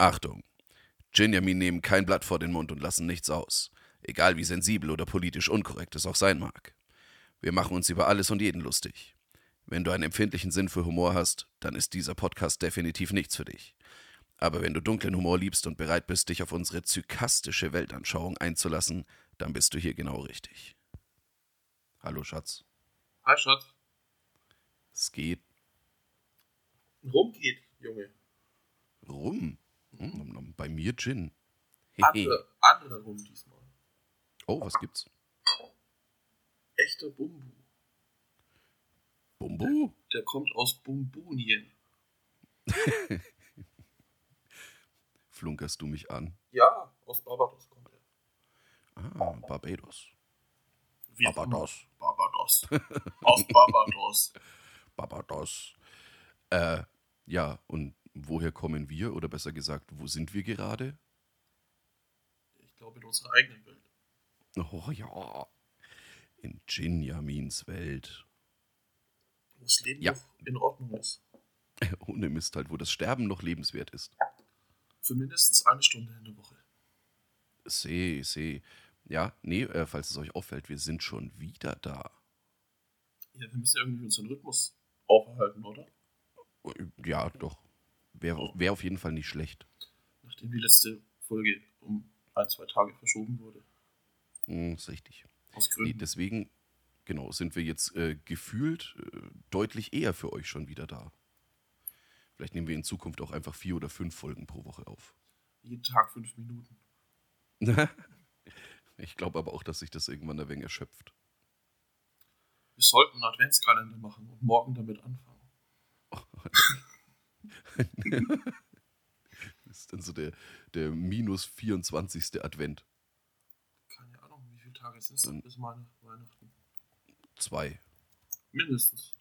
Achtung! Ginjamin nehmen kein Blatt vor den Mund und lassen nichts aus. Egal wie sensibel oder politisch unkorrekt es auch sein mag. Wir machen uns über alles und jeden lustig. Wenn du einen empfindlichen Sinn für Humor hast, dann ist dieser Podcast definitiv nichts für dich. Aber wenn du dunklen Humor liebst und bereit bist, dich auf unsere zykastische Weltanschauung einzulassen, dann bist du hier genau richtig. Hallo Schatz. Hi Schatz. Es geht Rum geht, Junge. rum. Hm, Bei mir Gin. Andere, andere Rum diesmal. Oh, was gibt's? Echter Bumbu. Bumbu? Der kommt aus Bumbunien. Flunkerst du mich an? Ja, aus Barbados kommt er. Ah, Barbados. Wie Barbados. Barbados. aus Barbados. Barbados. Äh, ja, und woher kommen wir? Oder besser gesagt, wo sind wir gerade? Ich glaube in unserer eigenen Welt. Oh ja. In Jinjamins Welt. Wo das Leben Ja. noch in Ordnung ist. Ohne Mist halt, wo das Sterben noch lebenswert ist. Für mindestens eine Stunde in der Woche. Seh, seh. Ja, nee, äh, falls es euch auffällt, wir sind schon wieder da. Ja, wir müssen irgendwie unseren Rhythmus aufhalten, oder? Ja, doch. Wäre wär auf jeden Fall nicht schlecht. Nachdem die letzte Folge um ein, zwei Tage verschoben wurde. Hm, ist richtig. Aus Nee, Gründen. deswegen, genau, sind wir jetzt äh, gefühlt äh, deutlich eher für euch schon wieder da. Vielleicht nehmen wir in Zukunft auch einfach vier oder fünf Folgen pro Woche auf. Jeden Tag fünf Minuten. ich glaube aber auch, dass sich das irgendwann ein wenig erschöpft. Wir sollten einen Adventskalender machen und morgen damit anfangen. Das ist dann so der, der minus 24. Advent. Keine Ahnung, wie viele Tage sind es bis Weihnachten? Zwei. Mindestens.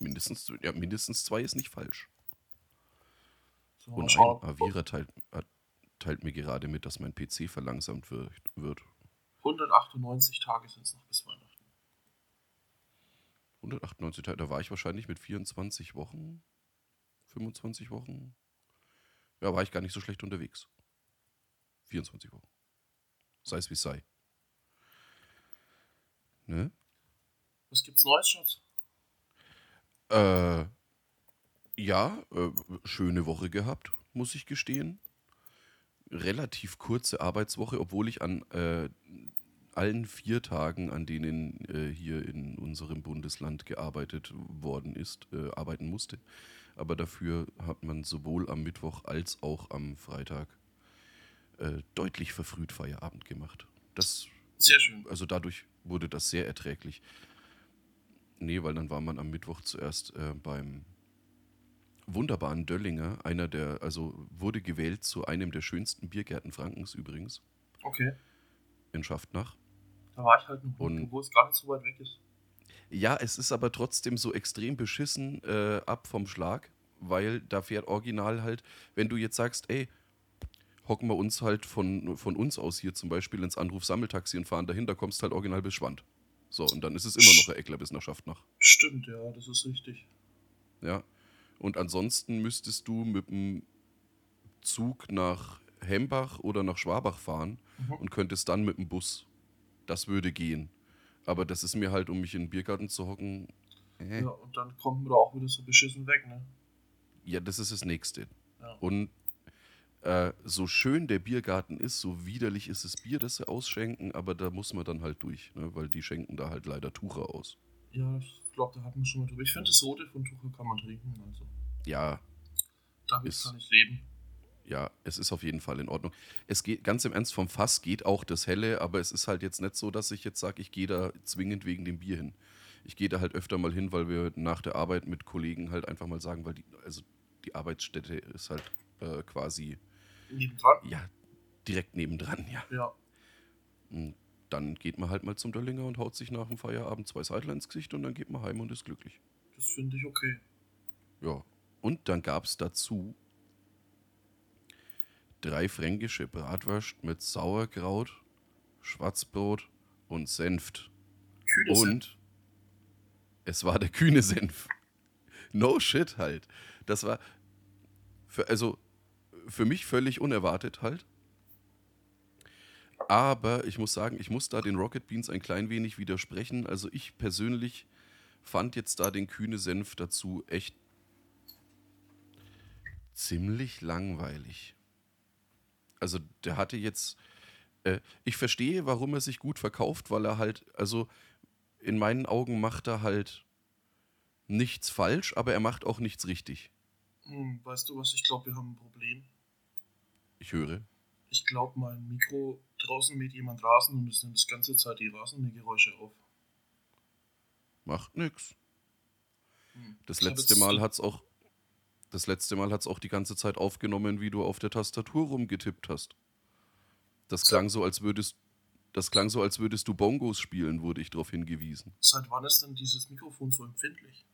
Mindestens, ja, mindestens zwei ist nicht falsch. So, Und ein Avira teilt, teilt mir gerade mit, dass mein PC verlangsamt wird. 198 Tage sind es noch bis Weihnachten. 198 Tage, da war ich wahrscheinlich mit 24 Wochen, 25 Wochen. Ja, war ich gar nicht so schlecht unterwegs. 24 Wochen. Sei es wie es sei. Ne? Was gibt's Neues, Schatz? Äh, ja, äh, schöne Woche gehabt, muss ich gestehen. Relativ kurze Arbeitswoche, obwohl ich an äh, allen vier Tagen, an denen äh, hier in unserem Bundesland gearbeitet worden ist, äh, arbeiten musste. Aber dafür hat man sowohl am Mittwoch als auch am Freitag äh, deutlich verfrüht Feierabend gemacht. Das Sehr schön. also dadurch wurde das sehr erträglich. Nee, weil dann war man am Mittwoch zuerst äh, beim wunderbaren Döllinger, einer der, also wurde gewählt zu einem der schönsten Biergärten Frankens übrigens, Okay. in Schaftnach. Da war ich halt noch, Und- wo es gar nicht so weit weg ist. Ja, es ist aber trotzdem so extrem beschissen äh, ab vom Schlag, weil da fährt original halt, wenn du jetzt sagst, ey, hocken wir uns halt von, von uns aus hier zum Beispiel ins Anruf-Sammeltaxi und fahren dahin, da kommst halt original bis Schwand. So, und dann ist es immer noch ein Eckler bis nach Schaftnach. Stimmt, ja, das ist richtig. Ja. Und ansonsten müsstest du mit dem Zug nach Hembach oder nach Schwabach fahren Mhm. und könntest dann mit dem Bus. Das würde gehen. Aber das ist mir halt, um mich in den Biergarten zu hocken. Äh, Ja, und dann kommt man da auch wieder so beschissen weg, ne? ja, das ist das Nächste. Ja. Und äh, so schön der Biergarten ist, so widerlich ist das Bier, das sie ausschenken, aber da muss man dann halt durch, ne? weil die schenken da halt leider Tucher aus. Ja, ich glaube, da hatten wir schon mal drüber. Ich finde, das Rote von Tuchel kann man trinken, also. Ja, Damit Ist- kann ich leben. Ja, es ist auf jeden Fall in Ordnung. Es geht ganz im Ernst vom Fass geht auch das Helle, aber es ist halt jetzt nicht so, dass ich jetzt sage, ich gehe da zwingend wegen dem Bier hin. Ich gehe da halt öfter mal hin, weil wir nach der Arbeit mit Kollegen halt einfach mal sagen, weil die, also die Arbeitsstätte ist halt äh, quasi, Nebendran? ja, direkt nebendran, ja. Ja. Und dann geht man halt mal zum Döllinger und haut sich nach dem Feierabend zwei Seidler ins Gesicht und dann geht man heim und ist glücklich. Das finde ich okay. Ja. Und dann gab es dazu drei fränkische Bratwurst mit Sauerkraut, Schwarzbrot und Senft. Kühne. Und es war der kühne Senf. No shit halt. Das war für, also für mich völlig unerwartet halt. Aber ich muss sagen, ich muss da den Rocket Beans ein klein wenig widersprechen. Also ich persönlich fand jetzt da den kühne Senf dazu echt ziemlich langweilig. Also der hatte jetzt, äh, ich verstehe, warum er sich gut verkauft, weil er halt, also in meinen Augen macht er halt nichts falsch, aber er macht auch nichts richtig. Hm, weißt du was, ich glaube, wir haben ein Problem. Ich höre. Ich glaube, mein Mikro draußen mäht jemand Rasen und es nimmt das ganze Zeit die Rasenmähgeräusche auf. Macht nix. Hm. Das Ich letzte Mal hat's auch das letzte Mal hat's auch die ganze Zeit aufgenommen, wie du auf der Tastatur rumgetippt hast. Das klang so, als würdest das klang so, als würdest du Bongos spielen, wurde ich darauf hingewiesen. Seit wann ist denn dieses Mikrofon so empfindlich?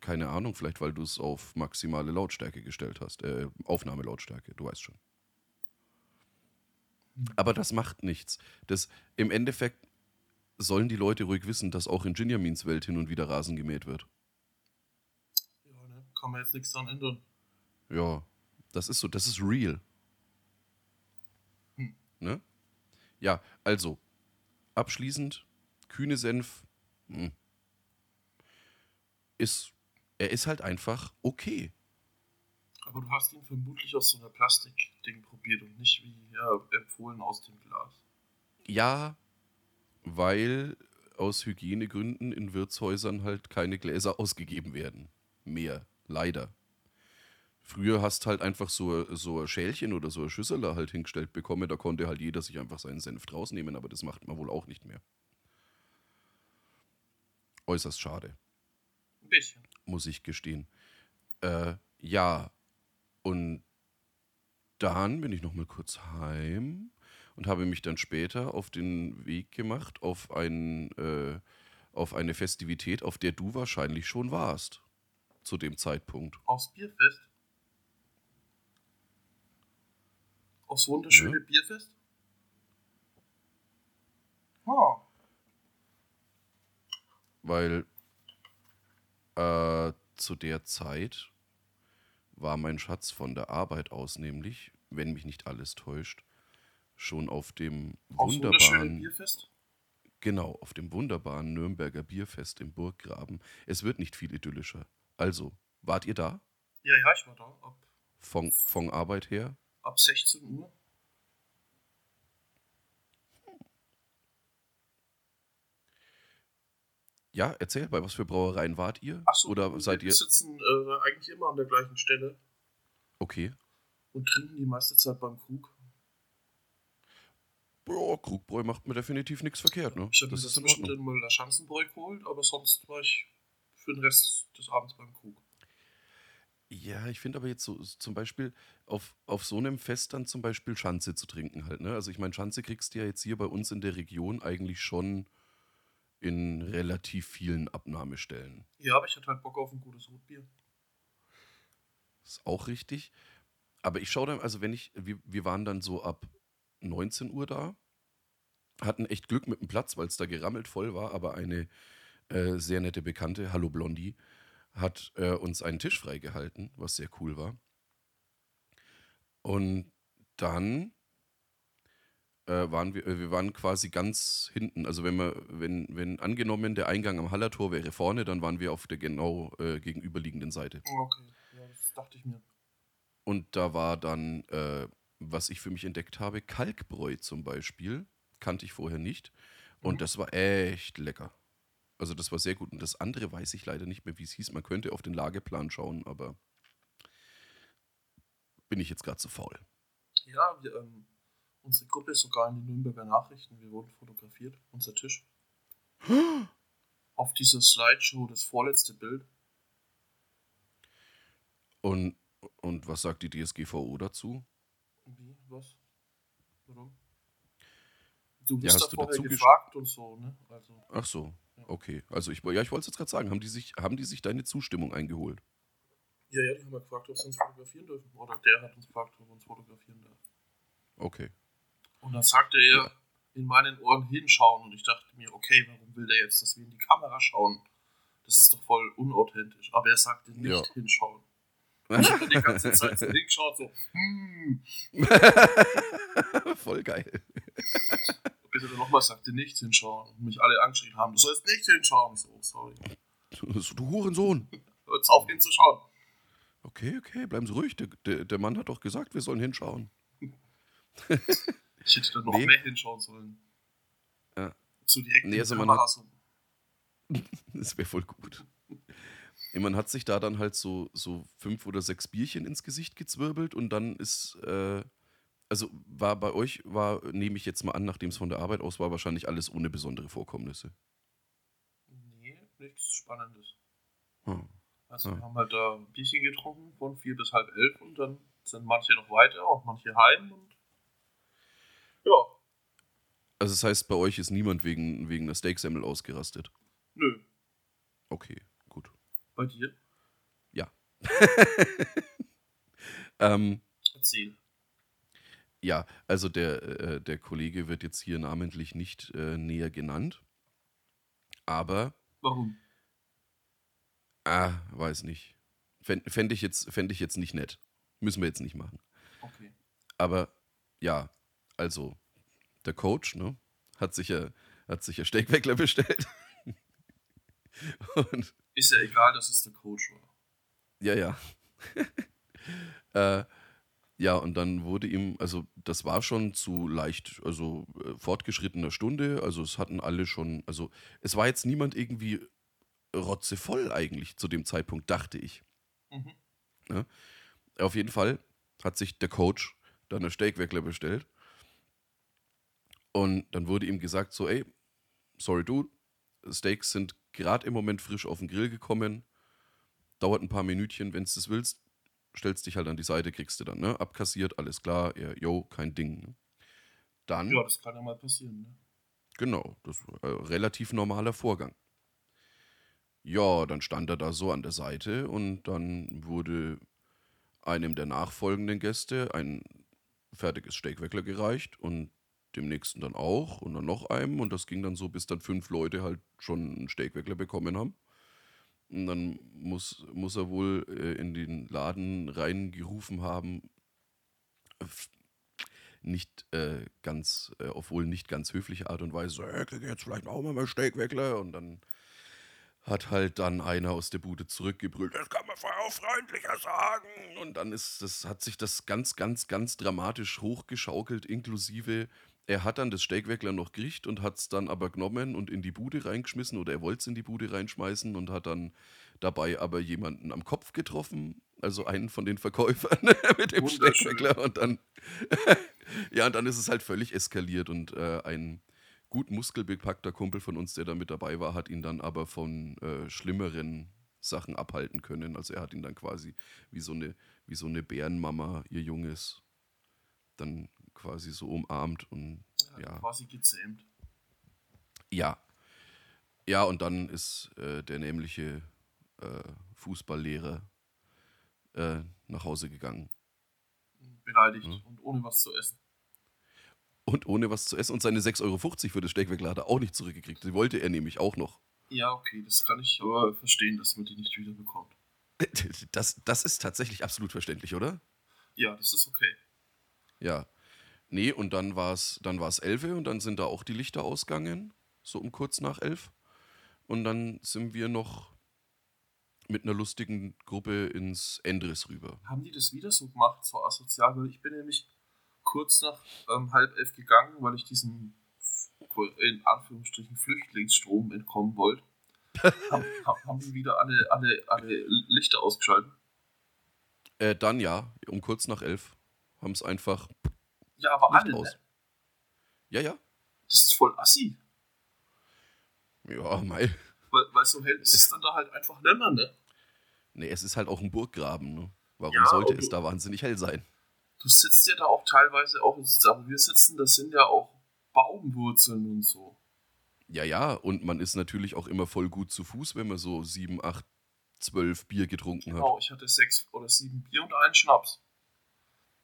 Keine Ahnung, vielleicht weil du es auf maximale Lautstärke gestellt hast, äh, Aufnahmelautstärke, du weißt schon. Hm. Aber das macht nichts. Das im Endeffekt sollen die Leute ruhig wissen, dass auch in Ginjamins Welt hin und wieder Rasen gemäht wird. Kann man jetzt nichts dran ändern. Ja, das ist so, das ist real. Hm. Ne? Ja, also, abschließend, kühne Senf, hm, ist, er ist halt einfach okay. Aber du hast ihn vermutlich aus so einer Plastikding probiert und nicht wie ja, empfohlen aus dem Glas. Ja, weil aus Hygienegründen in Wirtshäusern halt keine Gläser ausgegeben werden. Mehr, leider. Früher hast halt einfach so, so ein Schälchen oder so eine Schüssel da halt hingestellt bekommen, da konnte halt jeder sich einfach seinen Senf draus nehmen, aber das macht man wohl auch nicht mehr. Äußerst schade, Ein bisschen. muss ich gestehen. Äh, ja, und dann bin ich noch mal kurz heim und habe mich dann später auf den Weg gemacht auf, ein, äh, auf eine Festivität, auf der du wahrscheinlich schon warst. Zu dem Zeitpunkt. Aufs Bierfest? Aufs wunderschöne Bierfest? Ah, Weil äh, zu der Zeit war mein Schatz von der Arbeit aus nämlich, wenn mich nicht alles täuscht, schon auf dem aufs wunderbaren, Bierfest? genau, auf dem wunderbaren Nürnberger Bierfest im Burggraben. Es wird nicht viel idyllischer. Also, wart ihr da? Ja, ja, ich war da. Ab, Von, von Arbeit her? ab 16 Uhr. Ja, erzähl, bei was für Brauereien wart ihr? Achso, Oder seid wir ihr. sitzen äh, eigentlich immer an der gleichen Stelle Okay. und trinken die meiste Zeit beim Krug. Boah, Krugbräu macht mir definitiv nichts verkehrt, ne? Ich habe mir Das das in Ordnung. mal der Schanzenbräu geholt, aber sonst war ich für den Rest des Abends beim Krug. Ja, ich finde aber jetzt so zum Beispiel auf, auf so einem Fest dann zum Beispiel Schanze zu trinken halt, ne? Also ich meine, Schanze kriegst du ja jetzt hier bei uns in der Region eigentlich schon in relativ vielen Abnahmestellen. Ja, aber ich hatte halt Bock auf ein gutes Rotbier. Ist auch richtig. Aber ich schaue dann, also wenn ich, wir, wir waren dann so ab 19 Uhr da, hatten echt Glück mit dem Platz, weil es da gerammelt voll war, aber eine äh, sehr nette Bekannte, Hallo Blondie, hat äh, uns einen Tisch freigehalten, was sehr cool war. Und dann äh, waren wir, äh, wir waren quasi ganz hinten. Also wenn wir, wenn, wenn angenommen der Eingang am Hallertor wäre vorne, dann waren wir auf der genau äh, gegenüberliegenden Seite. Okay, ja, das dachte ich mir. Und da war dann, äh, was ich für mich entdeckt habe, Kalkbräu zum Beispiel. Kannte ich vorher nicht. Und Mhm. das war echt lecker. Also das war sehr gut. Und das andere weiß ich leider nicht mehr, wie es hieß. Man könnte auf den Lageplan schauen, aber bin ich jetzt gerade zu faul. Ja, wir, ähm, unsere Gruppe ist sogar in den Nürnberger Nachrichten. Wir wurden fotografiert, unser Tisch. Auf dieser Slideshow, das vorletzte Bild. Und, und was sagt die DSGVO dazu? Wie? Was? Warum? Du Ja, bist hast da du vorher gefragt und so, ne? Also, Ach so, Ja. Okay. Also ich, ja, ich wollte es jetzt gerade sagen. Haben die, sich, haben die sich deine Zustimmung eingeholt? ja, ja, die haben ja gefragt, ob sie uns fotografieren dürfen. Oder der hat uns gefragt, ob er uns fotografieren darf. Okay. Und dann sagte er Ja. in meinen Ohren hinschauen und ich dachte mir, okay, warum will der jetzt, dass wir in die Kamera schauen? Das ist doch voll unauthentisch. Aber er sagte nicht Ja. hinschauen. Ich hab die ganze Zeit so hingeschaut, so, hm. Voll geil. Bis er dann nochmal sagte, nicht hinschauen. Und mich alle angeschrien haben, du sollst nicht hinschauen. Ich so, oh, sorry. Du Hurensohn. Hör jetzt auf, hinzuschauen. Okay, okay, bleiben Sie ruhig. Der, der, der Mann hat doch gesagt, wir sollen hinschauen. Ich hätte dann noch Nee. mehr hinschauen sollen. Ja. Zu direkt Nee, also man so. Das wäre voll gut. Man hat sich da dann halt so, so fünf oder sechs Bierchen ins Gesicht gezwirbelt und dann ist, äh, also war bei euch, war, nehme ich jetzt mal an, nachdem es von der Arbeit aus war, wahrscheinlich alles ohne besondere Vorkommnisse. Nee, nichts Spannendes. Hm. Also Ah. wir haben halt da ein Bierchen getrunken von vier bis halb elf und dann sind manche noch weiter, auch manche heim und ja, Also das heißt, bei euch ist niemand wegen, wegen einer Steaksemmel ausgerastet. nö. Okay, gut. Bei dir? Ähm, Erzähl. Ja, also der, äh, der Kollege wird jetzt hier namentlich nicht äh, näher genannt. Aber Warum? Ah, weiß nicht. Fände fänd ich, jetzt- fänd ich jetzt nicht nett. Müssen wir jetzt nicht machen. Okay. Aber ja, also, der Coach, ne, hat sich ja, hat sich ja Steakweckler bestellt. Und Ist ja egal, dass es der Coach war. ja, ja. äh, ja, und dann wurde ihm, also das war schon zu leicht, also äh, fortgeschrittener Stunde, also es hatten alle schon, also es war jetzt niemand irgendwie rotzevoll eigentlich zu dem Zeitpunkt, dachte ich. Mhm. Auf jeden Fall hat sich der Coach dann eine Steakweckler bestellt. Und dann wurde ihm gesagt: So, ey, sorry, du, Steaks sind gerade im Moment frisch auf den Grill gekommen. Dauert ein paar Minütchen, wenn du das willst. Stellst dich halt an die Seite, kriegst du dann, ne? Abkassiert, alles klar, ja, yo, kein Ding. Ne? Dann, Ja, das kann ja mal passieren, ne? genau, das war ein relativ normaler Vorgang. Ja, dann stand er da so an der Seite und dann wurde einem der nachfolgenden Gäste ein fertiges Steakweckler gereicht und dem nächsten dann auch und dann noch einem und das ging dann so, bis dann fünf Leute halt schon einen Steakweckler bekommen haben. Und dann muss, muss er wohl äh, in den Laden reingerufen haben, nicht äh, ganz, äh, auf wohl nicht ganz höfliche Art und Weise, so, hey, krieg jetzt vielleicht auch mal mein Steakweckler und dann hat halt dann einer aus der Bude zurückgebrüllt, das kann man vorher auch freundlicher sagen. Und dann ist das, hat sich das ganz, ganz, ganz dramatisch hochgeschaukelt, inklusive, er hat dann das Steakweckler noch gekriegt und hat es dann aber genommen und in die Bude reingeschmissen oder er wollte es in die Bude reinschmeißen und hat dann dabei aber jemanden am Kopf getroffen, also einen von den Verkäufern mit dem. Steakweckler und dann, ja, und dann ist es halt völlig eskaliert und äh, ein gut muskelbepackter Kumpel von uns, der da mit dabei war, hat ihn dann aber von äh, schlimmeren Sachen abhalten können. Also er hat ihn dann quasi wie so eine, wie so eine Bärenmama, ihr Junges, dann quasi so umarmt und Ja, Ja. Quasi gezähmt. ja. Ja, und dann ist äh, der nämliche äh, Fußballlehrer äh, nach Hause gegangen. Beleidigt Mhm. und ohne was zu essen. Und ohne was zu essen und seine 6,50 Euro für das Steakweckler hat er auch nicht zurückgekriegt. Die wollte er nämlich auch noch. Ja, okay, das kann ich aber verstehen, dass man die nicht wieder bekommt. Das, das ist tatsächlich absolut verständlich, oder? Ja, das ist okay. Ja. Nee, und dann war es dann war's 11 und dann sind da auch die Lichter ausgegangen, so um kurz nach 11. Und dann sind wir noch mit einer lustigen Gruppe ins Endres rüber. Haben die das wieder so gemacht, so asozial? Weil ich bin nämlich kurz nach ähm, halb elf gegangen, weil ich diesem in Anführungsstrichen Flüchtlingsstrom entkommen wollte. haben, haben die wieder alle, alle, alle Lichter ausgeschaltet? Äh, dann ja, um kurz nach 11 haben es einfach Ja, aber alle, aus. ne? Ja, ja. Das ist voll assi. Ja, mei. Weil, weil so hell ist es dann da halt einfach nimmer, ne? Nee, es ist halt auch ein Burggraben, ne? Warum Ja, sollte es da wahnsinnig hell sein? Du sitzt ja da auch teilweise auch, wo wir sitzen, das sind ja auch Baumwurzeln und so. Ja, ja, und man ist natürlich auch immer voll gut zu Fuß, wenn man so sieben, acht, zwölf Bier getrunken hat. Genau, ich hatte sechs oder sieben Bier und einen Schnaps.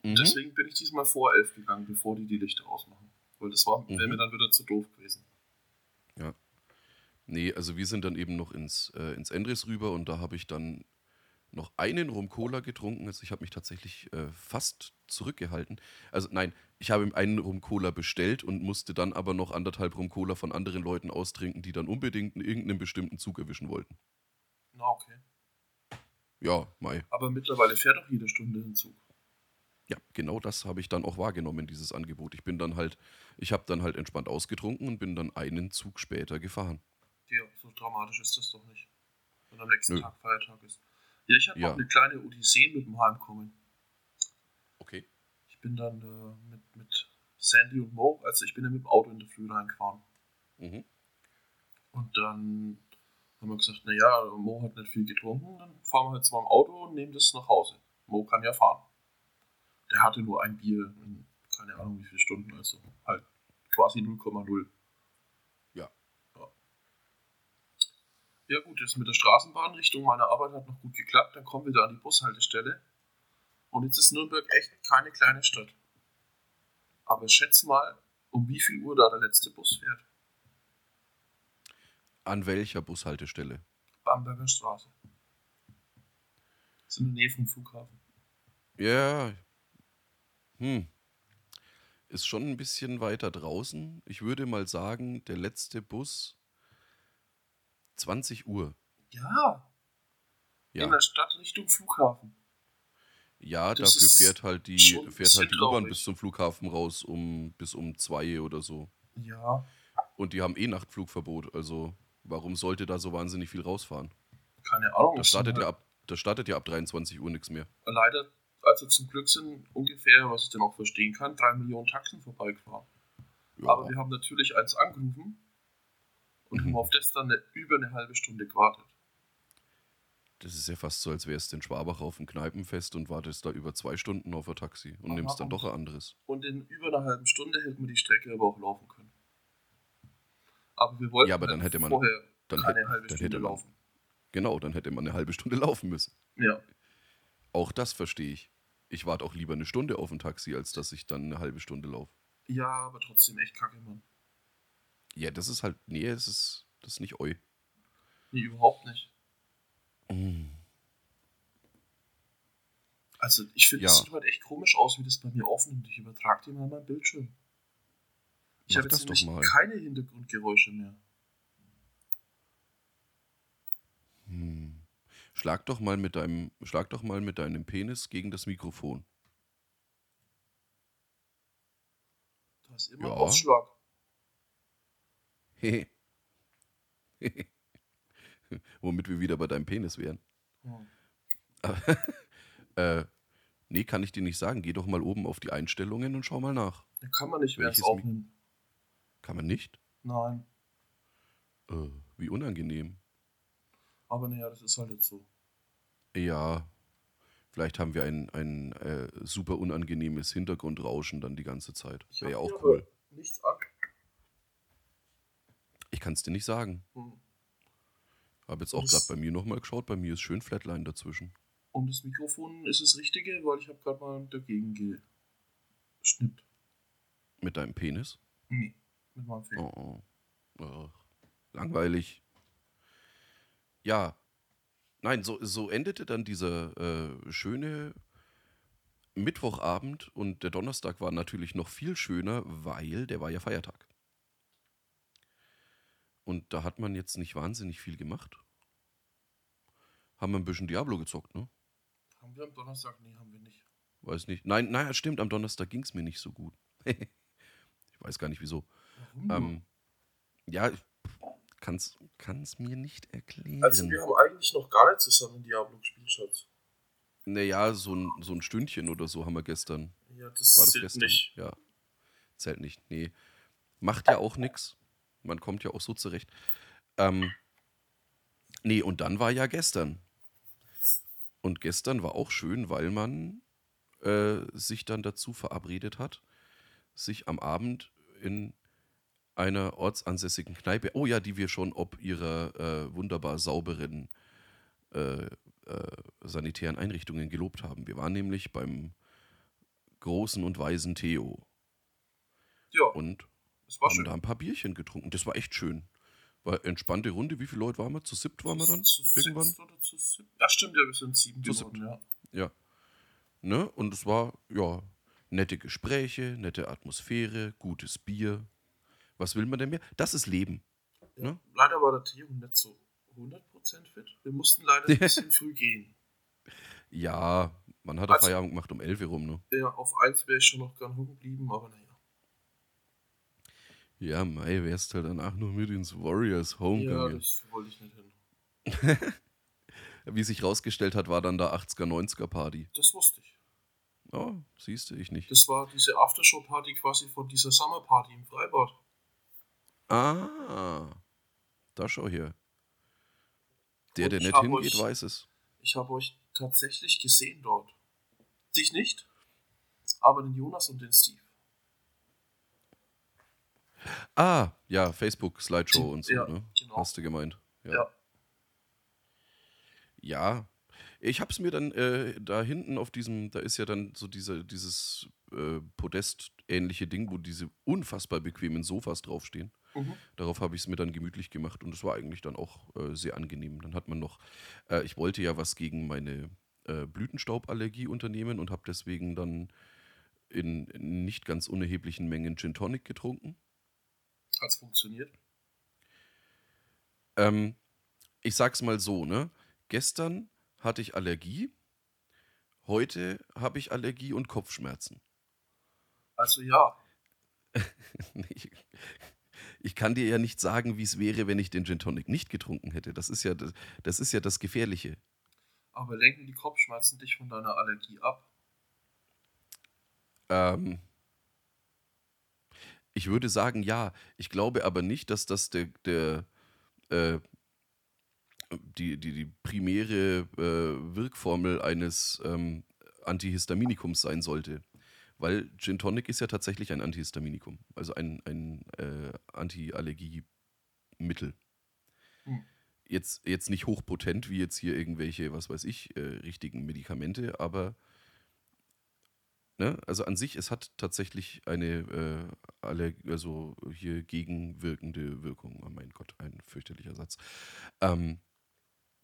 Mhm. Deswegen bin ich diesmal vor elf gegangen, bevor die die Lichter ausmachen. Weil das war- wäre Mhm. mir dann wieder zu doof gewesen. Nee, also wir sind dann eben noch ins, äh, ins Endres rüber und da habe ich dann noch einen Rum Cola getrunken. Also ich habe mich tatsächlich äh, fast zurückgehalten. Also nein, ich habe einen Rum Cola bestellt und musste dann aber noch anderthalb Rum Cola von anderen Leuten austrinken, die dann unbedingt irgendeinen bestimmten Zug erwischen wollten. Na, okay. Ja, Mai. Aber mittlerweile fährt doch jede Stunde ein Zug. Ja, genau das habe ich dann auch wahrgenommen, dieses Angebot. Ich bin dann halt, ich habe dann halt entspannt ausgetrunken und bin dann einen Zug später gefahren. Ja, so dramatisch ist das doch nicht. Wenn am nächsten Nö. Tag Feiertag ist. Ja, ich habe Ja. noch eine kleine Odyssee mit dem Heimkommen. Okay. Ich bin dann äh, mit, mit Sandy und Mo, also ich bin ja mit dem Auto in der Früh reingefahren. Mhm. Und dann haben wir gesagt, naja, Mo hat nicht viel getrunken, dann fahren wir halt zu meinem Auto und nehmen das nach Hause. Mo kann ja fahren. Der hatte nur ein Bier in keine Ahnung wie viele Stunden, also halt quasi 0,0. Ja. ja. Ja gut, das mit der Straßenbahn Richtung meiner Arbeit hat noch gut geklappt. Dann kommen wir da an die Bushaltestelle. Und jetzt ist Nürnberg echt keine kleine Stadt. Aber schätz mal, um wie viel Uhr da der letzte Bus fährt. An welcher Bushaltestelle? Bamberger Straße. Das ist in der Nähe vom Flughafen. Ja. Hm. Ist schon ein bisschen weiter draußen. Ich würde mal sagen, der letzte Bus 20 Uhr. Ja, Ja, in der Stadt Richtung Flughafen. ja das dafür fährt halt die, fährt halt die U-Bahn bis zum Flughafen raus um bis um zwei oder so. Ja, Und die haben eh Nachtflugverbot. Also warum sollte da so wahnsinnig viel rausfahren? keine Ahnung. Das sind startet ja halt ab, das startet ja ab 23 Uhr nichts mehr. Leider, also zum Glück sind ungefähr, was ich dann auch verstehen kann, drei Millionen Taxen vorbeigefahren. Ja. Aber wir haben natürlich eins angerufen und Mhm. haben auf das dann eine, über eine halbe Stunde gewartet. Das ist ja fast so, als wärst du in Schwabach auf dem Kneipenfest und wartest da über zwei Stunden auf ein Taxi und Aha, nimmst dann doch ein anderes. Und in über einer halben Stunde hätten wir die Strecke aber auch laufen können. Aber wir wollten Ja, aber dann hätte man- vorher Dann, keine hätte, halbe dann Stunde man, laufen. genau, dann hätte man eine halbe Stunde laufen müssen. Ja, Auch das verstehe ich. Ich warte auch lieber eine Stunde auf ein Taxi, als dass ich dann eine halbe Stunde laufe. ja, aber trotzdem echt kacke, Mann. Ja, das ist halt, nee, das ist, das ist nicht eu. Nee, überhaupt nicht. Mm. Also ich finde, Ja. es sieht halt echt komisch aus, wie das bei mir aufnimmt. Ich übertrage dir mal meinen Bildschirm. Ich habe das jetzt nämlich mal. keine Hintergrundgeräusche mehr. Hm. Schlag doch mal mit deinem, schlag doch mal mit deinem Penis gegen das Mikrofon. Da ist immer Ja. Ausschlag. Hehe. Womit wir wieder bei deinem Penis wären. Hm. Äh, nee, kann ich dir nicht sagen. Geh doch mal oben auf die Einstellungen und schau mal nach. Da kann man nicht, Mi- aufnimmt. Kann man nicht? Nein. Äh, wie unangenehm. Aber naja, das ist halt jetzt so. Ja, vielleicht haben wir ein, ein äh, super unangenehmes Hintergrundrauschen dann die ganze Zeit. Wäre ja auch cool. Nichts an. Ich kann es dir nicht sagen. Hm. Habe jetzt auch gerade bei mir nochmal geschaut. Bei mir ist schön Flatline dazwischen. Und das Mikrofon ist das Richtige, weil ich habe gerade mal dagegen geschnippt. Mit deinem Penis? Nee, mit meinem Finger. Oh, oh. Ach, langweilig. Ja. Nein, so, so endete dann dieser äh, schöne Mittwochabend und der Donnerstag war natürlich noch viel schöner, weil der war ja Feiertag. Und da hat man jetzt nicht wahnsinnig viel gemacht. Haben wir ein bisschen Diablo gezockt, ne? Haben wir am Donnerstag? Nee, haben wir nicht. Weiß nicht. Nein, naja, stimmt, am Donnerstag ging es mir nicht so gut. ich weiß gar nicht wieso. Warum? Ähm, ja, ich kann's, kann's mir nicht erklären. also wir haben eigentlich noch gar nicht zusammen Diablo gespielt, Schatz. naja, so ein, so ein Stündchen oder so haben wir gestern. Ja, das, War das zählt gestern? nicht. Ja. Zählt nicht. Nee. Macht ja auch nichts. Man kommt ja auch so zurecht. Ähm, nee, und dann war ja gestern. Und gestern war auch schön, weil man äh, sich dann dazu verabredet hat, sich am Abend in einer ortsansässigen Kneipe, oh ja, die wir schon ob ihrer äh, wunderbar sauberen äh, äh, sanitären Einrichtungen gelobt haben. Wir waren nämlich beim großen und weisen Theo Ja, und das war haben schön. da ein paar Bierchen getrunken. Das war echt schön. War entspannte Runde. Wie viele Leute waren wir? Zu siebt waren wir dann? Zu irgendwann? oder zu sieben? Ja, stimmt, ja, wir sind sieben Zu geworden, ja. Ja. Ne? Und es war, ja, nette Gespräche, nette Atmosphäre, gutes Bier. Was will man denn mehr? Das ist Leben. ja. Ne? Leider war der Theo nicht so 100% fit. Wir mussten leider ein bisschen früh gehen. Ja, man hat Also- Feierabend gemacht um 11 Uhr rum, ne? Ja, auf eins wäre ich schon noch gern geblieben, aber naja. Ja, Mai, wärst halt danach noch mit ins Warriors Home Ja, gegangen. das wollte ich nicht hin. Wie sich rausgestellt hat, war dann da 80er, 90er Party. Das wusste ich. Oh, siehst du, ich nicht. Das war diese Aftershow-Party quasi von dieser Summer-Party im Freibad. Ah, da schau hier. Der, Und der ich nicht hingeht, euch- weiß es. Ich habe euch tatsächlich gesehen dort. Dich nicht, aber den Jonas und den Steve. Ah, ja, Facebook-Slideshow und so, Ja, ne? genau. Hast du gemeint. Ja. Ja, ich hab's mir dann äh, da hinten auf diesem, da ist ja dann so diese, dieses äh, Podest-ähnliche Ding, wo diese unfassbar bequemen Sofas draufstehen. Mhm. Darauf habe ich es mir dann gemütlich gemacht und es war eigentlich dann auch äh, sehr angenehm. Dann hat man noch, äh, ich wollte ja was gegen meine äh, Blütenstauballergie unternehmen und habe deswegen dann in nicht ganz unerheblichen Mengen Gin Tonic getrunken. Hat's funktioniert? Ähm, ich sag's mal so, ne? Gestern hatte ich Allergie, heute habe ich Allergie und Kopfschmerzen. Also ja, Ich, ich kann dir ja nicht sagen, wie es wäre, wenn ich den Gin Tonic nicht getrunken hätte. Das ist ja das, das, ist ja das Gefährliche. aber lenken die Kopfschmerzen dich von deiner Allergie ab? Ähm, ich würde sagen, ja. Ich glaube aber nicht, dass das der, der äh, die, die, die primäre äh, Wirkformel eines ähm, Antihistaminikums sein sollte. Weil Gin Tonic ist ja tatsächlich ein Antihistaminikum, also ein, ein äh, Anti-Allergie-Mittel. Hm. Jetzt, jetzt nicht hochpotent wie jetzt hier irgendwelche, was weiß ich, äh, richtigen Medikamente, aber Ne? Also an sich, es hat tatsächlich eine äh, alle, also hier gegenwirkende Wirkung. Oh mein Gott, ein fürchterlicher Satz. Ähm,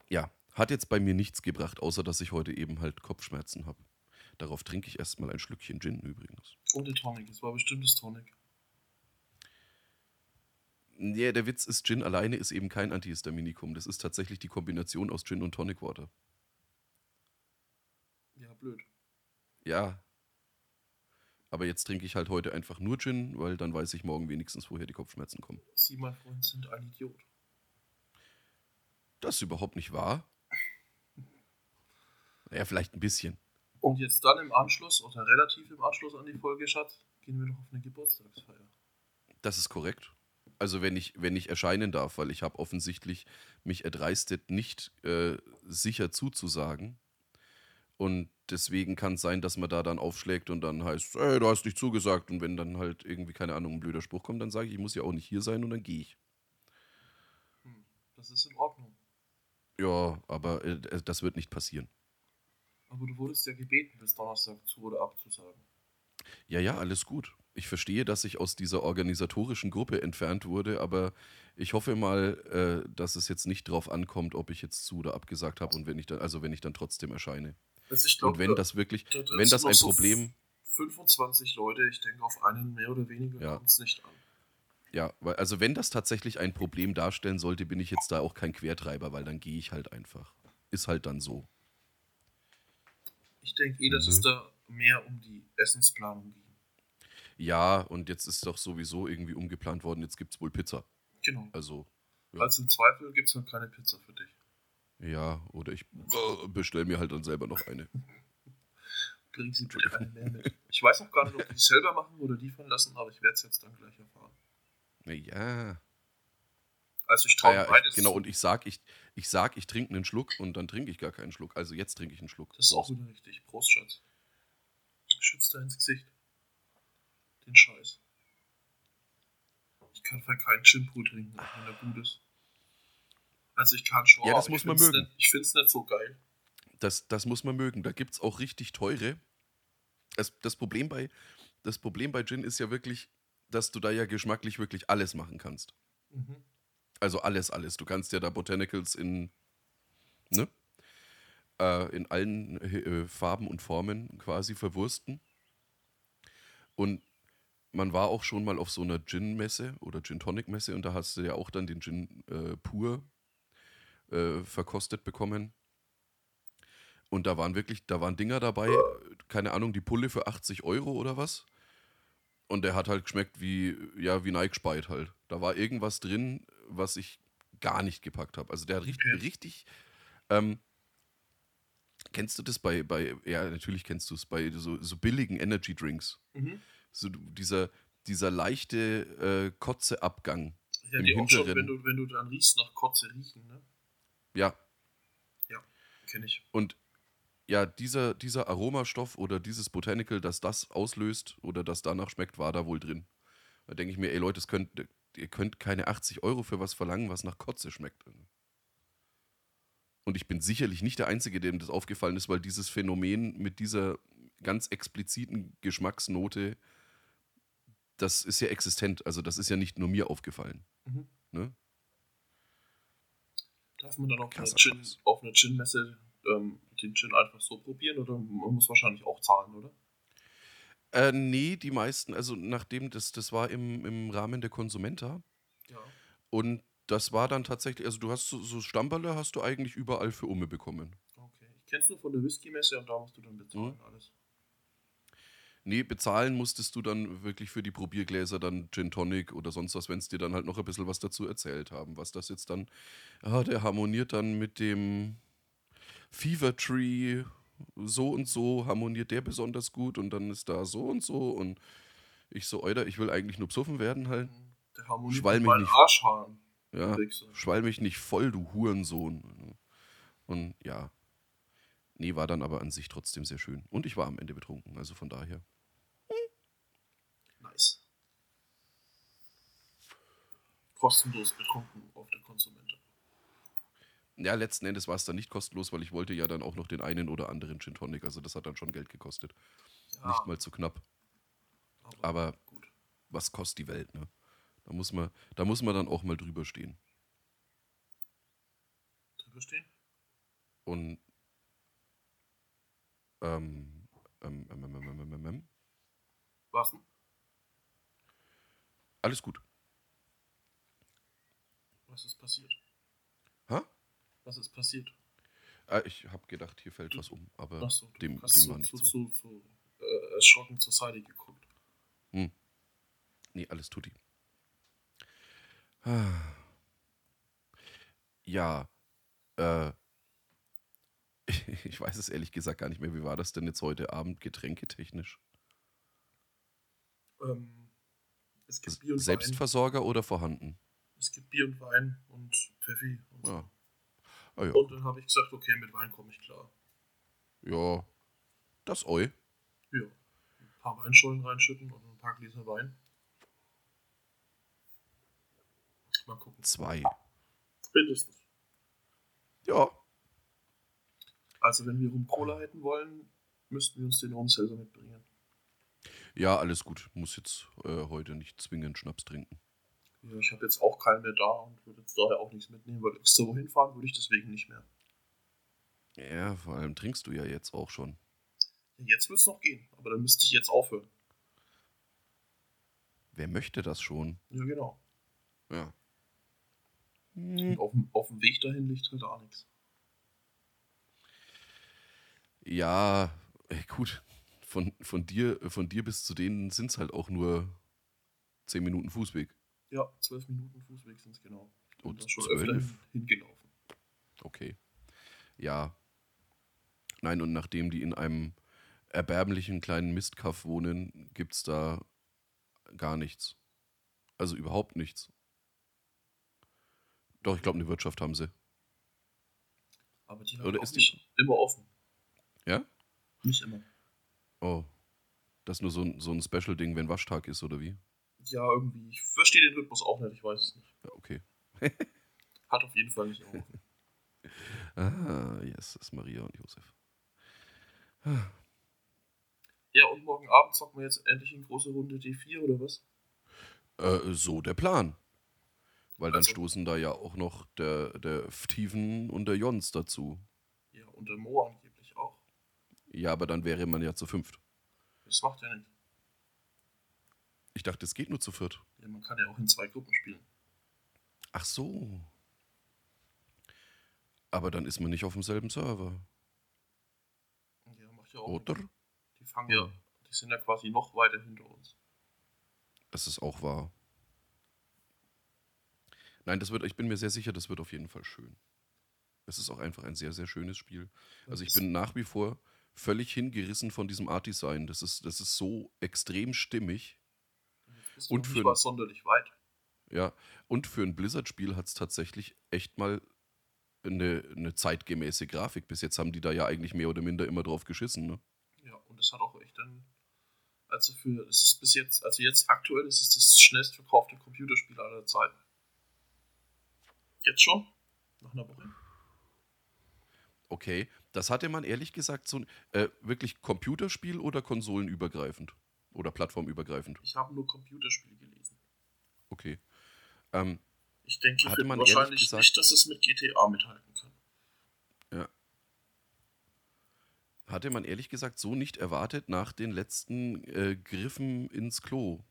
ja, hat jetzt bei mir nichts gebracht, außer dass ich heute eben halt Kopfschmerzen habe. Darauf trinke ich erstmal ein Schlückchen Gin übrigens. Ohne Tonic, es war bestimmt das Tonic. Ja, der Witz ist, Gin alleine ist eben kein Antihistaminikum. Das ist tatsächlich die Kombination aus Gin und Tonic Water. Ja, blöd. Ja. Aber jetzt trinke ich halt heute einfach nur Gin, weil dann weiß ich morgen wenigstens, woher die Kopfschmerzen kommen. Sie, mein Freund, sind ein Idiot. Das ist überhaupt nicht wahr. Ja, vielleicht ein bisschen. Und jetzt dann im Anschluss, oder relativ im Anschluss an die Folge, Schatz, gehen wir noch auf eine Geburtstagsfeier. Das ist korrekt. Also wenn ich, wenn ich erscheinen darf, weil ich habe offensichtlich mich erdreistet, nicht äh, sicher zuzusagen. Und deswegen kann es sein, dass man da dann aufschlägt und dann heißt, ey, du hast nicht zugesagt. Und wenn dann halt irgendwie, keine Ahnung, ein blöder Spruch kommt, dann sage ich, ich muss ja auch nicht hier sein und dann gehe ich. Hm, das ist in Ordnung. Ja, aber äh, das wird nicht passieren. Aber du wurdest ja gebeten, bis Donnerstag zu oder abzusagen. Ja, ja, alles gut. Ich verstehe, dass ich aus dieser organisatorischen Gruppe entfernt wurde, aber ich hoffe mal, äh, dass es jetzt nicht drauf ankommt, ob ich jetzt zu oder abgesagt habe und wenn ich dann, also wenn ich dann trotzdem erscheine. Also glaub, und wenn da- das wirklich, da wenn das ein noch so Problem, 25 Leute, ich denke, auf einen mehr oder weniger Ja. kommt es nicht an. ja, weil, also wenn das tatsächlich ein Problem darstellen sollte, bin ich jetzt da auch kein Quertreiber, weil dann gehe ich halt einfach. Ist halt dann so. Ich denke eh, dass Mhm. es da mehr um die Essensplanung ging. Ja, und jetzt ist doch sowieso irgendwie umgeplant worden, jetzt gibt es wohl Pizza. Genau. Also, Ja. Also im Zweifel gibt es dann keine Pizza für dich. ja, oder ich äh, bestelle mir halt dann selber noch eine. Bring sie bitte eine mehr mit. Ich weiß auch gar nicht, ob die es selber machen oder liefern lassen, aber ich werde es jetzt dann gleich erfahren. Ja, Also ich Ah traue ja, beides ich, genau, und ich sag, ich, ich sag, ich trinke einen Schluck und dann trinke ich gar keinen Schluck. Also jetzt trinke ich einen Schluck. Das ist auch wieder richtig. Prost, Schatz. Schützt da ins Gesicht. Den Scheiß. Ich kann für keinen Chimpoo trinken, wenn der gut ist. Also ich kann schon. Ja, das muss ich man mögen. Nicht, ich finde es nicht so geil. Das, das muss man mögen. Da gibt es auch richtig teure. Das, das, Problem bei, das Problem bei Gin ist ja wirklich, dass du da ja geschmacklich wirklich alles machen kannst. Mhm. Also alles, alles. Du kannst ja da Botanicals in, ne? Äh, in allen äh, Farben und Formen quasi verwursten. Und man war auch schon mal auf so einer Gin-Messe oder Gin-Tonic-Messe und da hast du ja auch dann den Gin äh, pur äh, verkostet bekommen. Und da waren wirklich, da waren Dinger dabei, keine Ahnung, die Pulle für 80 Euro oder was. Und der hat halt geschmeckt wie, ja, wie Nike Speit halt. Da war irgendwas drin, was ich gar nicht gepackt habe. Also der hat richtig, Okay. richtig ähm, kennst du das bei, bei, ja, natürlich kennst du es, bei so, so billigen Energy Drinks. Mhm. So dieser, dieser leichte äh, Kotzeabgang. Ja, Im die auch schon, Hinteren. wenn du, wenn du dann riechst, nach Kotze riechen, ne? Ja, Kenn ich. Und ja, dieser, dieser Aromastoff oder dieses Botanical, das das auslöst oder das danach schmeckt, war da wohl drin. Da denke ich mir, ey Leute, es könnt, ihr könnt keine 80 Euro für was verlangen, was nach Kotze schmeckt. Und ich bin sicherlich nicht der Einzige, dem das aufgefallen ist, weil dieses Phänomen mit dieser ganz expliziten Geschmacksnote, das ist ja existent. Also das ist ja nicht nur mir aufgefallen. Mhm. Ne? Darf man dann auf Krasser Scheiß. auf einer Gin-Messe ähm, den Gin einfach so probieren oder man muss wahrscheinlich auch zahlen, oder? Äh, nee, die meisten, also nachdem das, das war im, im Rahmen der Konsumenta Ja. und das war dann tatsächlich, also du hast so, so Stamperle hast du eigentlich überall für Umme bekommen. Okay. Ich kenn's nur von der Whisky-Messe und da musst du dann bezahlen Mhm. alles. Nee, bezahlen musstest du dann wirklich für die Probiergläser dann Gin Tonic oder sonst was, wenn es dir dann halt noch ein bisschen was dazu erzählt haben, was das jetzt dann, ah, der harmoniert dann mit dem Fever Tree so und so, harmoniert der besonders gut und dann ist da so und so und ich so, Euer, ich will eigentlich nur besoffen werden halt. Der harmoniert Schwall mich nicht. Arschhaaren. Ja, schwall mich nicht voll, du Hurensohn. Und ja, nee, war dann aber an sich trotzdem sehr schön. Und ich war am Ende betrunken, also von daher. Nice. Kostenlos betrunken auf der. Ja, letzten Endes war es dann nicht kostenlos, weil ich wollte ja dann auch noch den einen oder anderen Gin Tonic. Also das hat dann schon Geld gekostet. Ja. Nicht mal zu knapp. Aber, Aber gut. was kostet die Welt, ne? Da muss man, da muss man dann auch mal drüber stehen. Drüber stehen? Und ähm, ähm, ähm, ähm, ähm, ähm, ähm. ähm. Was? Alles gut. Was ist passiert? Hä? Was ist passiert? Ah, ich habe gedacht, hier fällt was um, aber du dem, dem so, war nicht zu, so. zu, zu äh, erschrocken zur Seite geguckt. Nee, alles tutti. Ah. Ja, äh, ich weiß es ehrlich gesagt gar nicht mehr. Wie war das denn jetzt heute Abend getränketechnisch? Ähm, es gibt Bier und Wein. Selbstversorger oder vorhanden? Es gibt Bier und Wein und Pfeffi. Und, so. Ah ja. und dann habe ich gesagt, okay, mit Wein komme ich klar. Ja. Das Eu. Ja. Ein paar Weinschollen reinschütten und ein paar Gläser Wein. Mal gucken. Zwei. Mindestens. Ja. Also wenn wir Rum Cola hätten wollen, müssten wir uns den Rum selber mitbringen. Ja, alles gut. Muss jetzt äh, heute nicht zwingend Schnaps trinken. Ja, ich habe jetzt auch keinen mehr da und würde jetzt daher auch nichts mitnehmen, weil extra wohin fahren würde ich deswegen nicht mehr. Ja, vor allem trinkst du ja jetzt auch schon. Jetzt wird es noch gehen, aber dann müsste ich jetzt aufhören. Wer möchte das schon? Ja, genau. Ja. Und auf, dem- auf dem Weg dahin liegt halt auch nichts. Ja, ey, gut. Von, von, dir, von dir bis zu denen sind es halt auch nur 10 Minuten Fußweg. Ja, zwölf Minuten Fußweg sind es genau. Und da schon zwölf? hingelaufen. Okay. Ja. Nein, und nachdem die in einem erbärmlichen kleinen Mistkaff wohnen, gibt es da gar nichts. Also überhaupt nichts. Doch, ich glaube, eine Wirtschaft haben sie. Aber die haben Oder ist die- immer offen. Ja? Nicht immer. Oh. Das ist nur so ein, so ein Special-Ding, wenn Waschtag ist, oder wie? Ja, irgendwie. Ich verstehe den Rhythmus auch nicht, ich weiß es nicht. Ja, okay. Hat auf jeden Fall nicht offen. Ah, yes, das ist Maria und Josef. Ja, und morgen Abend zocken wir jetzt endlich in große Runde D4 oder was? Äh, so der Plan. Weil dann Also- stoßen da ja auch noch der, der Steven und der Jons dazu. Ja, und der Mo angeblich auch. Ja, aber dann wäre man ja zu fünft. Das macht ja nicht. Ich dachte, es geht nur zu viert. Ja, man kann ja auch in zwei Gruppen spielen. Ach so. Aber dann ist man nicht auf demselben Server, Ja, macht ja auch. oder? Die fangen ja, die sind ja quasi noch weiter hinter uns. Das ist auch wahr. Nein, das wird, ich bin mir sehr sicher, das wird auf jeden Fall schön. Es ist auch einfach ein sehr, sehr schönes Spiel. Also ich bin nach wie vor völlig hingerissen von diesem Art-Design. Das ist, das ist so extrem stimmig. Und für nicht sonderlich weit. Ja, und für ein Blizzard-Spiel hat es tatsächlich echt mal eine, eine zeitgemäße Grafik. Bis jetzt haben die da ja eigentlich mehr oder minder immer drauf geschissen. Ne? Ja, und das hat auch echt dann. Also für, es ist bis jetzt, also jetzt aktuell ist es das schnellst verkaufte Computerspiel aller Zeiten. Jetzt schon? Nach einer Woche? Okay, das hatte man ehrlich gesagt so ein äh, wirklich Computerspiel oder konsolenübergreifend? Oder plattformübergreifend? Ich habe nur Computerspiele gelesen. Okay. Ähm, Ich denke Hatte man wahrscheinlich gesagt- nicht, dass es mit GTA mithalten kann. hatte man ehrlich gesagt so nicht erwartet nach den letzten äh, Griffen ins Klo,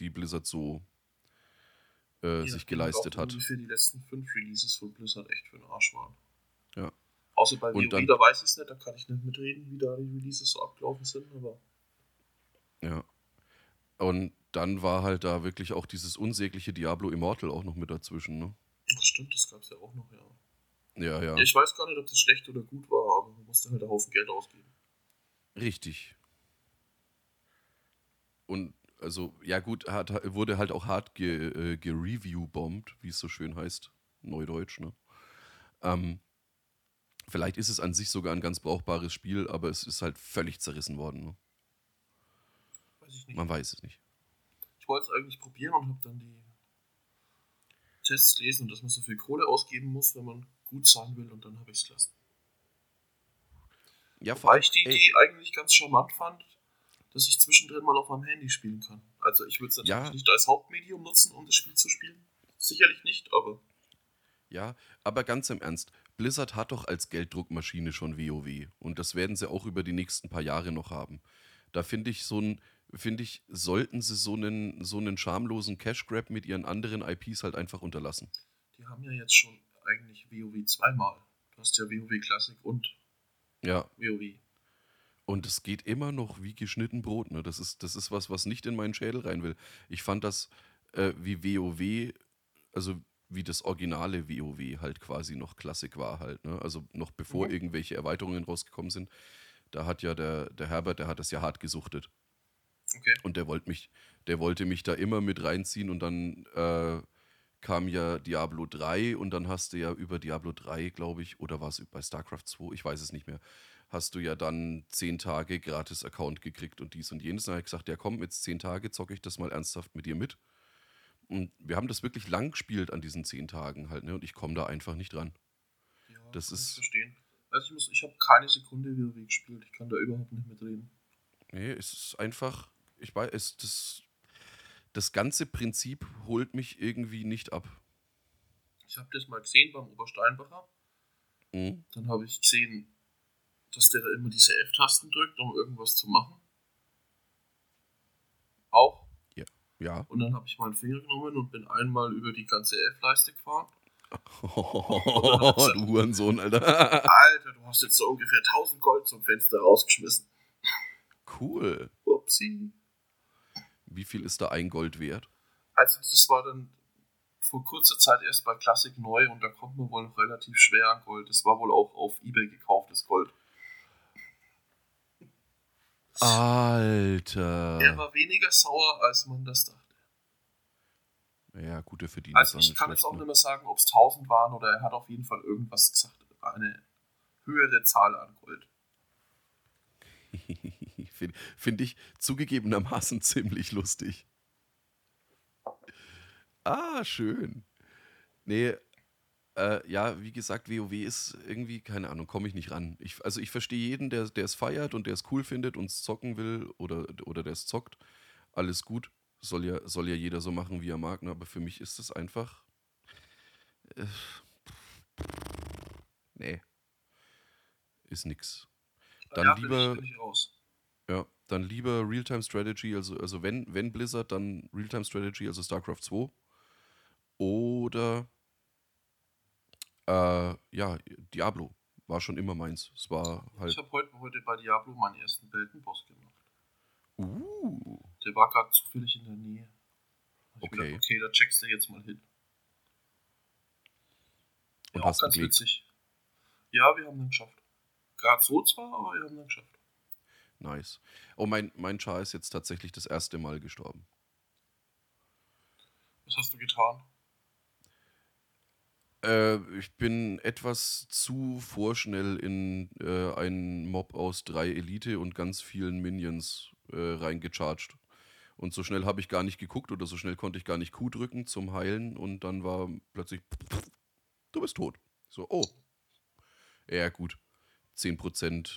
die Blizzard so äh, Ja, sich geleistet hat. Wie für die letzten fünf Releases von Blizzard echt für den Arsch waren. Ja. Außer bei WoW, dann- da weiß ich es nicht, da kann ich nicht mitreden, wie da die Releases so abgelaufen sind, aber Ja. Und dann war halt da wirklich auch dieses unsägliche Diablo Immortal auch noch mit dazwischen, ne? das stimmt, das gab es ja auch noch, ja. Ja, ja. Ich weiß gar nicht, ob das schlecht oder gut war, aber man musste halt einen Haufen Geld ausgeben. Richtig. Und also, ja gut, hat, wurde halt auch hart ge, äh, gereview-bombt, wie es so schön heißt, Neudeutsch, ne? Ähm, vielleicht ist es an sich sogar ein ganz brauchbares Spiel, aber es ist halt völlig zerrissen worden, ne? Nicht. Man weiß es nicht. Ich wollte es eigentlich probieren und habe dann die Tests gelesen und dass man so viel Kohle ausgeben muss, wenn man gut sein will und dann habe ich es gelassen. Ja, Wobei ich die Idee eigentlich ganz charmant fand, dass ich zwischendrin mal auf meinem Handy spielen kann. Also ich würde es natürlich Ja. nicht als Hauptmedium nutzen, um das Spiel zu spielen. Sicherlich nicht, aber Ja, aber ganz im Ernst, Blizzard hat doch als Gelddruckmaschine schon WoW und das werden sie auch über die nächsten paar Jahre noch haben. Da finde ich so ein, finde ich, sollten sie so einen, so einen schamlosen Cash Grab mit ihren anderen IPs halt einfach unterlassen. die haben ja jetzt schon eigentlich WoW zweimal. Du hast ja WoW Classic und Ja, WoW. und es geht immer noch wie geschnitten Brot, ne? Das ist, das ist was, was nicht in meinen Schädel rein will. Ich fand das äh, wie WoW, also wie das originale WoW halt quasi noch Klassik war halt, ne? Also noch bevor Mhm. irgendwelche Erweiterungen rausgekommen sind. Da hat ja der, der Herbert, der hat das ja hart gesuchtet. Okay. Und der wollte mich, der wollte mich da immer mit reinziehen und dann äh, kam ja Diablo 3 und dann hast du ja über Diablo 3, glaube ich, oder war es bei StarCraft 2, ich weiß es nicht mehr, hast du ja dann zehn Tage gratis Account gekriegt und dies und jenes. Und dann habe ich gesagt, ja komm, jetzt zehn Tage zocke ich das mal ernsthaft mit dir mit. Und wir haben das wirklich lang gespielt an diesen zehn Tagen halt, ne? Und ich komme da einfach nicht ran. Ja, Das kann ich ist- verstehen. Also ich muss, ich habe keine Sekunde WoW gespielt. Ich kann da überhaupt nicht mitreden. Nee, es ist einfach, ich weiß, es, das, das ganze Prinzip holt mich irgendwie nicht ab. Ich habe das mal gesehen beim Obersteinbacher. Mhm. Dann habe ich gesehen, dass der da immer diese F-Tasten drückt, um irgendwas zu machen. Auch. Ja. Und dann habe ich meinen Finger genommen und bin einmal über die ganze F-Leiste gefahren. du Hurensohn, Alter. Alter, du hast jetzt so ungefähr 1000 Gold zum Fenster rausgeschmissen. cool. Upsi. Wie viel ist da ein Gold wert? Also das war dann vor kurzer Zeit erst bei Classic neu und da kommt man wohl noch relativ schwer an Gold. Das war wohl auch auf Ebay gekauftes Gold. Ah. Er Alter. war weniger sauer, als man das dachte. Ja, gut, der verdient Also ich kann jetzt auch nicht mehr sagen, ob es 1000 waren oder er hat auf jeden Fall irgendwas gesagt. Eine höhere Zahl an Gold. Finde find ich zugegebenermaßen ziemlich lustig. Ah, schön. Nee, äh, ja, wie gesagt, WoW ist irgendwie, keine Ahnung, komme ich nicht ran. Ich, also ich verstehe jeden, der, es feiert und der es cool findet und es zocken will oder, oder der es zockt. Alles gut. Soll ja, soll ja jeder so machen, wie er mag, ne? aber für mich ist es einfach. Äh, nee. Ist nix. Dann ja, lieber, ich, ich ja, dann lieber Realtime Strategy, also, also wenn, wenn Blizzard, dann Realtime Strategy, also StarCraft 2. Oder äh, ja, Diablo war schon immer meins. Es war Ich halt. habe heute, heute bei Diablo meinen ersten Weltenboss gemacht. Uh, Der war gerade zufällig in der Nähe. Ich Okay. okay. Gedacht, okay, da checkst du jetzt mal hin. und Ja, auch hast ganz gelegt. witzig. Ja, wir haben den geschafft. Gerade so zwar, aber wir haben den geschafft. Nice. Oh, mein, mein Char ist jetzt tatsächlich das erste Mal gestorben. Was hast du getan? Äh, ich bin etwas zu vorschnell in äh, einen Mob aus drei Elite und ganz vielen Minions äh, reingecharged. Und so schnell habe ich gar nicht geguckt oder so schnell konnte ich gar nicht Q drücken zum Heilen und dann war plötzlich, du bist tot. So, oh. Ja, gut. 10%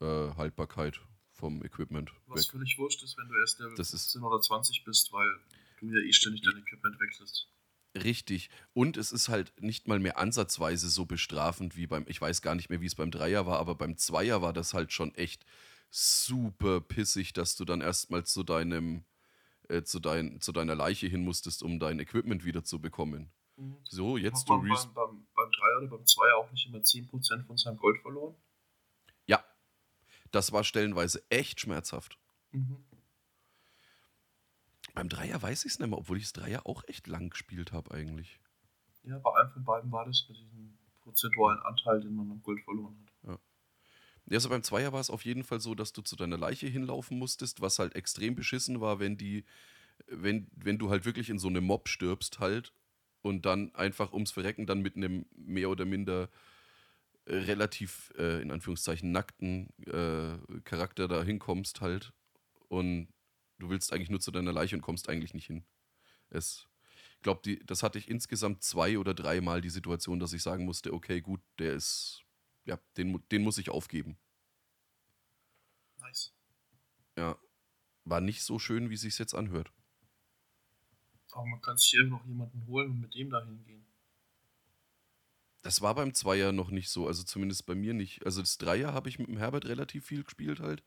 äh, Haltbarkeit vom Equipment Was weg. völlig wurscht ist, wenn du erst Level Das ist- 15 oder 20 bist, weil du ja eh ständig dein Equipment wechselst. Richtig. Und es ist halt nicht mal mehr ansatzweise so bestrafend wie beim, ich weiß gar nicht mehr, wie es beim Dreier war, aber beim Zweier war das halt schon echt super pissig, dass du dann erstmal zu deinem, äh, zu, dein, zu deiner Leiche hin musstest, um dein Equipment wieder zu bekommen. So, jetzt du beim, beim, beim 3 oder beim 2 auch nicht immer 10% von seinem Gold verloren? Das war stellenweise echt schmerzhaft. Mhm. Beim Dreier weiß ich es nicht mehr, obwohl ich das Dreier auch echt lang gespielt habe eigentlich. Ja, bei einem von beiden war das mit diesem prozentualen Anteil, den man am Gold verloren hat. Ja, also beim Zweier war es auf jeden Fall so, dass du zu deiner Leiche hinlaufen musstest, was halt extrem beschissen war, wenn die, wenn, wenn du halt wirklich in so einem Mob stirbst halt und dann einfach ums Verrecken dann mit einem mehr oder minder relativ, äh, in Anführungszeichen, nackten äh, Charakter da hinkommst halt und du willst eigentlich nur zu deiner Leiche und kommst eigentlich nicht hin. Es, ich glaube, das hatte ich insgesamt zwei oder dreimal die Situation, dass ich sagen musste, okay, gut, der ist, ja, den, den muss ich aufgeben. Nice. Ja, war nicht so schön, wie sich's jetzt anhört. Aber man kann sich hier noch jemanden holen und mit dem da hingehen. Das war beim Zweier noch nicht so, also zumindest bei mir nicht. Also das Dreier habe ich mit dem Herbert relativ viel gespielt halt,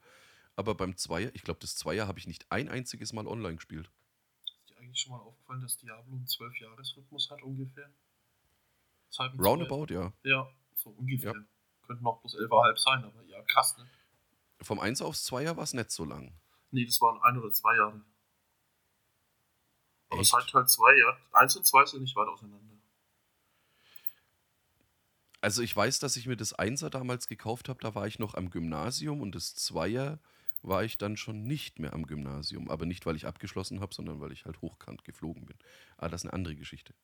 aber beim Zweier, ich glaube, das Zweier habe ich nicht ein einziges Mal online gespielt. Ist dir eigentlich schon mal aufgefallen, dass Diablo einen 12-Jahres-Rhythmus hat ungefähr? Roundabout, ja. Zwei- Ja, so ungefähr. Ja. Könnte noch bloß 11,5 sein, aber ja, krass, ne? Vom Eins aufs Zweier war es nicht so lang. Nee, das waren ein oder zwei Jahre. Aber Echt? seit Teil 2, ja. Eins und zwei sind nicht weit auseinander. Also ich weiß, dass ich mir das Einser damals gekauft habe, da war ich noch am Gymnasium und das Zweier war ich dann schon nicht mehr am Gymnasium. Aber nicht, weil ich abgeschlossen habe, sondern weil ich halt hochkant geflogen bin. Aber das ist eine andere Geschichte.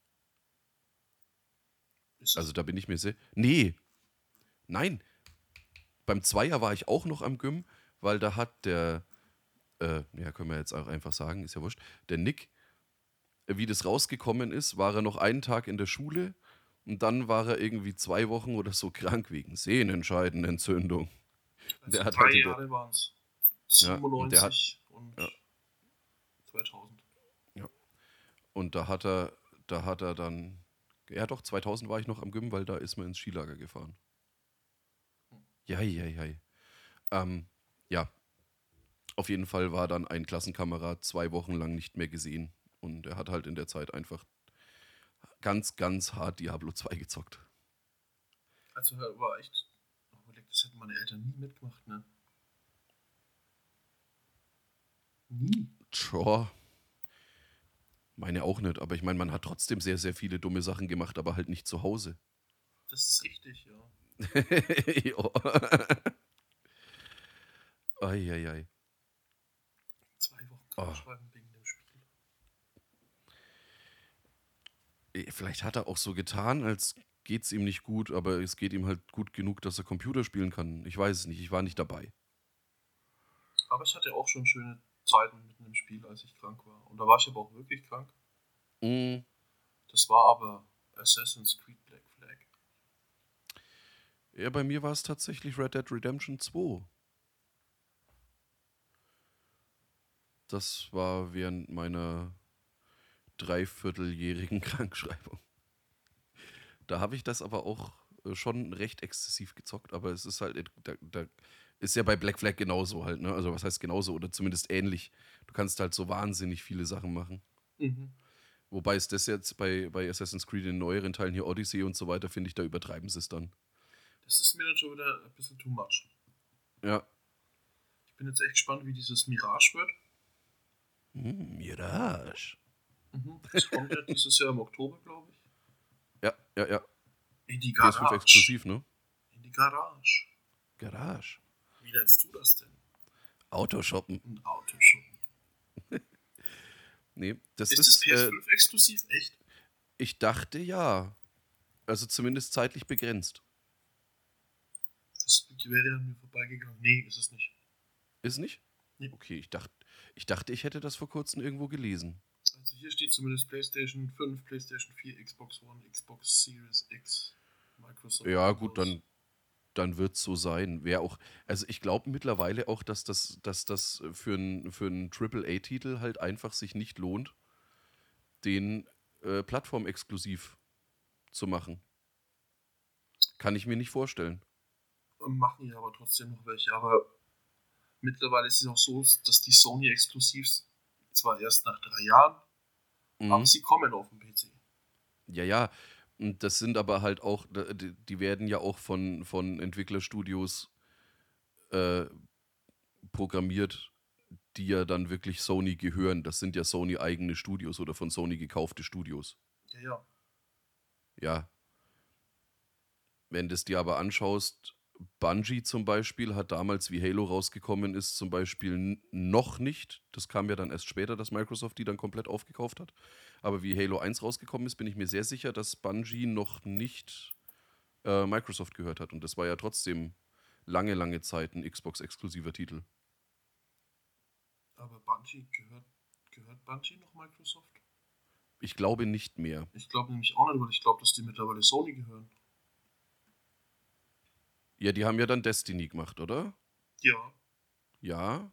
Also da bin ich mir sehr. Nee. Nein. Beim Zweier war ich auch noch am Gym, weil da hat der, äh, ja, können wir jetzt auch einfach sagen, ist ja wurscht, der Nick, wie das rausgekommen ist, war er noch einen Tag in der Schule und dann war er irgendwie zwei Wochen oder so krank wegen Sehnenscheidenentzündung. also der hat drei halt der- Jahre waren es. Ja, und der hat- 97 und, ja. 2000. Und da hat er, da hat er dann, ja doch, 2000 war ich noch am Gym, weil da ist man ins Skilager gefahren. Ja, ja, ja. Ähm, ja. Auf jeden Fall war dann ein Klassenkamerad zwei Wochen lang nicht mehr gesehen. Und er hat halt in der Zeit einfach ganz, ganz hart Diablo 2 gezockt. Also war echt. Überlegt, das hätten meine Eltern nie mitgemacht, ne? Nie. Tja. Meine auch nicht, aber ich meine, man hat trotzdem sehr, sehr viele dumme Sachen gemacht, aber halt nicht zu Hause. Das ist richtig, ja. jo. Eieiei. Zwei Wochen Oh. krank wegen dem Spiel. Eh, Vielleicht hat er auch so getan, als geht's ihm nicht gut, aber es geht ihm halt gut genug, dass er Computer spielen kann. Ich weiß es nicht, ich war nicht dabei. Aber ich hatte auch schon schöne Zeiten mitten im Spiel, als ich krank war. Und da war ich aber auch wirklich krank. Mm, Das war aber Assassin's Creed Black Flag. Ja, bei mir war es tatsächlich Red Dead Redemption 2. Das war während meiner dreivierteljährigen Krankschreibung. da habe ich das aber auch äh, schon recht exzessiv gezockt, aber es ist halt, äh, da, da ist ja bei Black Flag genauso halt, ne? Also was heißt genauso oder zumindest ähnlich. Du kannst halt so wahnsinnig viele Sachen machen. Mhm. Wobei es das jetzt bei, bei Assassin's Creed in neueren Teilen hier Odyssey und so weiter, finde ich, da übertreiben sie es dann. Das ist mir dann schon wieder ein bisschen too much. Ja. Ich bin jetzt echt gespannt, wie dieses Mirage wird. Hm, Mirage. Mhm. Das kommt ja dieses Jahr im Oktober, glaube ich. Ja, ja, ja. In die PS5 Garage. exklusiv, ne? In die Garage. Garage. Wie nennst du das denn? Autoshoppen. Ein Autoshop. Nee, das Ist ist, das äh, PS5 exklusiv? Echt? ich dachte ja. Also zumindest zeitlich begrenzt. Das wäre an mir vorbeigegangen. Nee, ist es nicht. Ist nicht? Nee. Okay, ich dachte, ich dachte, ich hätte das vor kurzem irgendwo gelesen. Hier steht zumindest PlayStation 5, PlayStation 4, Xbox One, Xbox Series X, Microsoft. Ja, gut, dann, dann wird es so sein. Wer auch, also ich glaube mittlerweile auch, dass das, dass das für einen für einen AAA-Titel halt einfach sich nicht lohnt, den äh, plattformexklusiv zu machen. Kann ich mir nicht vorstellen. machen ja aber trotzdem noch welche. Aber mittlerweile ist es auch so, dass die Sony Exklusivs zwar erst nach drei Jahren, Mhm. aber sie kommen auf den PC. Ja, ja. Und das sind aber halt auch, die die werden ja auch von, von Entwicklerstudios äh, programmiert, die ja dann wirklich Sony gehören. Das sind ja Sony eigene Studios oder von Sony gekaufte Studios. Ja, ja. Ja. Wenn du es dir aber anschaust, Bungie zum Beispiel hat damals, wie Halo rausgekommen ist, zum Beispiel noch nicht, das kam ja dann erst später, dass Microsoft die dann komplett aufgekauft hat, aber wie Halo 1 rausgekommen ist, bin ich mir sehr sicher, dass Bungie noch nicht äh, Microsoft gehört hat. Und das war ja trotzdem lange, lange Zeit ein Xbox-exklusiver Titel. Aber Bungie gehört, gehört Bungie noch Microsoft? Ich glaube nicht mehr. Ich glaube nämlich auch nicht, weil ich glaube, dass die mittlerweile Sony gehören. Ja, die haben ja dann Destiny gemacht, oder? Ja. Ja.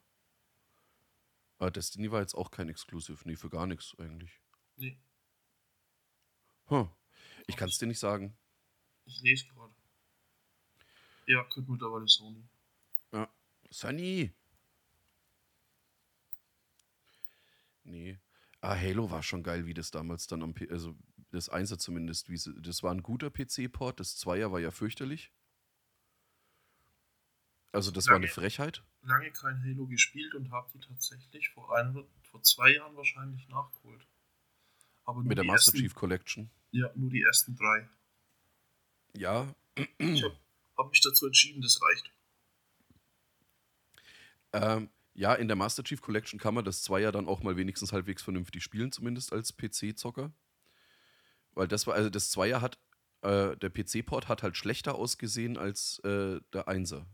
Aber Destiny war jetzt auch kein Exclusive. Nee, für gar nichts eigentlich. Nee, Hm. Ich kann es dir nicht sagen. ich lese gerade. Ja, gehört mittlerweile Sony. Sunny! Nee. Ah, Halo war schon geil, wie das damals dann am P also das Einser zumindest, wie sie, das war ein guter PC-Port, das Zweier war ja fürchterlich. Also das war eine Lange. Frechheit. Lange kein Halo gespielt und habe die tatsächlich vor, ein, vor zwei Jahren wahrscheinlich nachgeholt. Aber Mit der Master ersten, Chief Collection. Ja, nur die ersten drei. Ja. Ich habe hab mich dazu entschieden, das reicht. Ähm, ja, in der Master Chief Collection kann man das Zweier dann auch mal wenigstens halbwegs vernünftig spielen, zumindest als PC-Zocker. Weil das war, also das Zweier hat, äh, der PC-Port hat halt schlechter ausgesehen als äh, der Einser.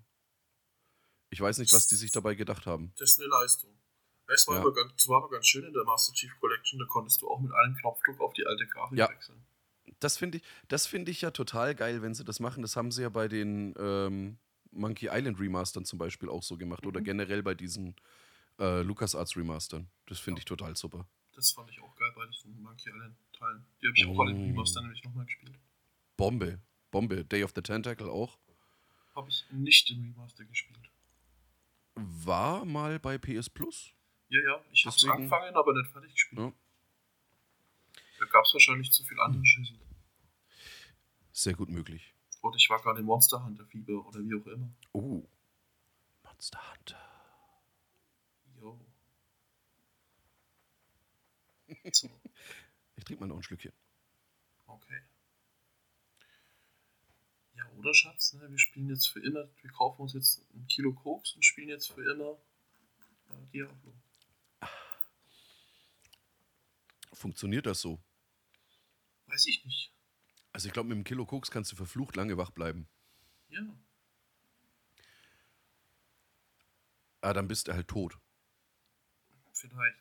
Ich weiß nicht, was die sich dabei gedacht haben. Das ist eine Leistung. Es war, Ja. aber ganz, es war aber ganz schön in der Master Chief Collection, da konntest du auch mit einem Knopfdruck auf die alte Grafik Ja. wechseln. Das finde ich, das finde ich ja total geil, wenn sie das machen. Das haben sie ja bei den ähm, Monkey Island Remastern zum Beispiel auch so gemacht oder Mhm. generell bei diesen äh, LucasArts Remastern. Das finde ich total super. Das fand ich auch geil bei diesen Monkey Island Teilen. Die habe ich auch alle in Mm. Remaster nämlich nochmal gespielt. Bombe, Bombe. Day of the Tentacle auch. Habe ich nicht im Remaster gespielt. War mal bei PS Plus. Ja, ja, ich habe es angefangen, aber nicht fertig gespielt. Ja. Da gab es wahrscheinlich zu viel andere Schüssel. Sehr gut möglich. Oder ich war gerade im Monster Hunter Fieber oder wie auch immer. Oh. Monster Hunter. Jo. So, Ich trinke mal noch ein Schlückchen. okay. Ja, oder Schatz, ne? wir spielen jetzt für immer, wir kaufen uns jetzt ein Kilo Koks und spielen jetzt für immer äh, Diablo. Funktioniert das so? Weiß ich nicht. Also ich glaube, mit einem Kilo Koks kannst du verflucht lange wach bleiben. Ja, Ah, dann bist du halt tot. vielleicht.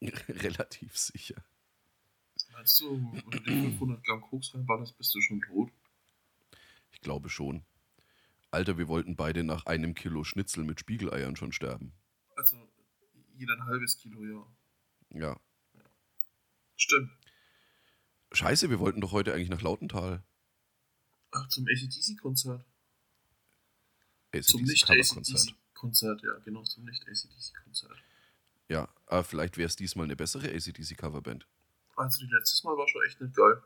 Relativ sicher. Meinst du, wenn du dir 500 Gramm Koks reinballerst, bist du schon tot? Ich glaube schon. Alter, wir wollten beide nach einem Kilo Schnitzel mit Spiegeleiern schon sterben. Also, jeder ein halbes Kilo, ja. Ja. Stimmt. Scheiße, wir wollten doch heute eigentlich nach Lautental. Ach, zum ACDC-Konzert. ACDC Zum. Nicht-ACDC-Konzert, ja, genau, zum Nicht-ACDC-Konzert. Ja, aber vielleicht wäre es diesmal eine bessere ACDC-Coverband. Also, die letztes Mal war schon echt nicht geil.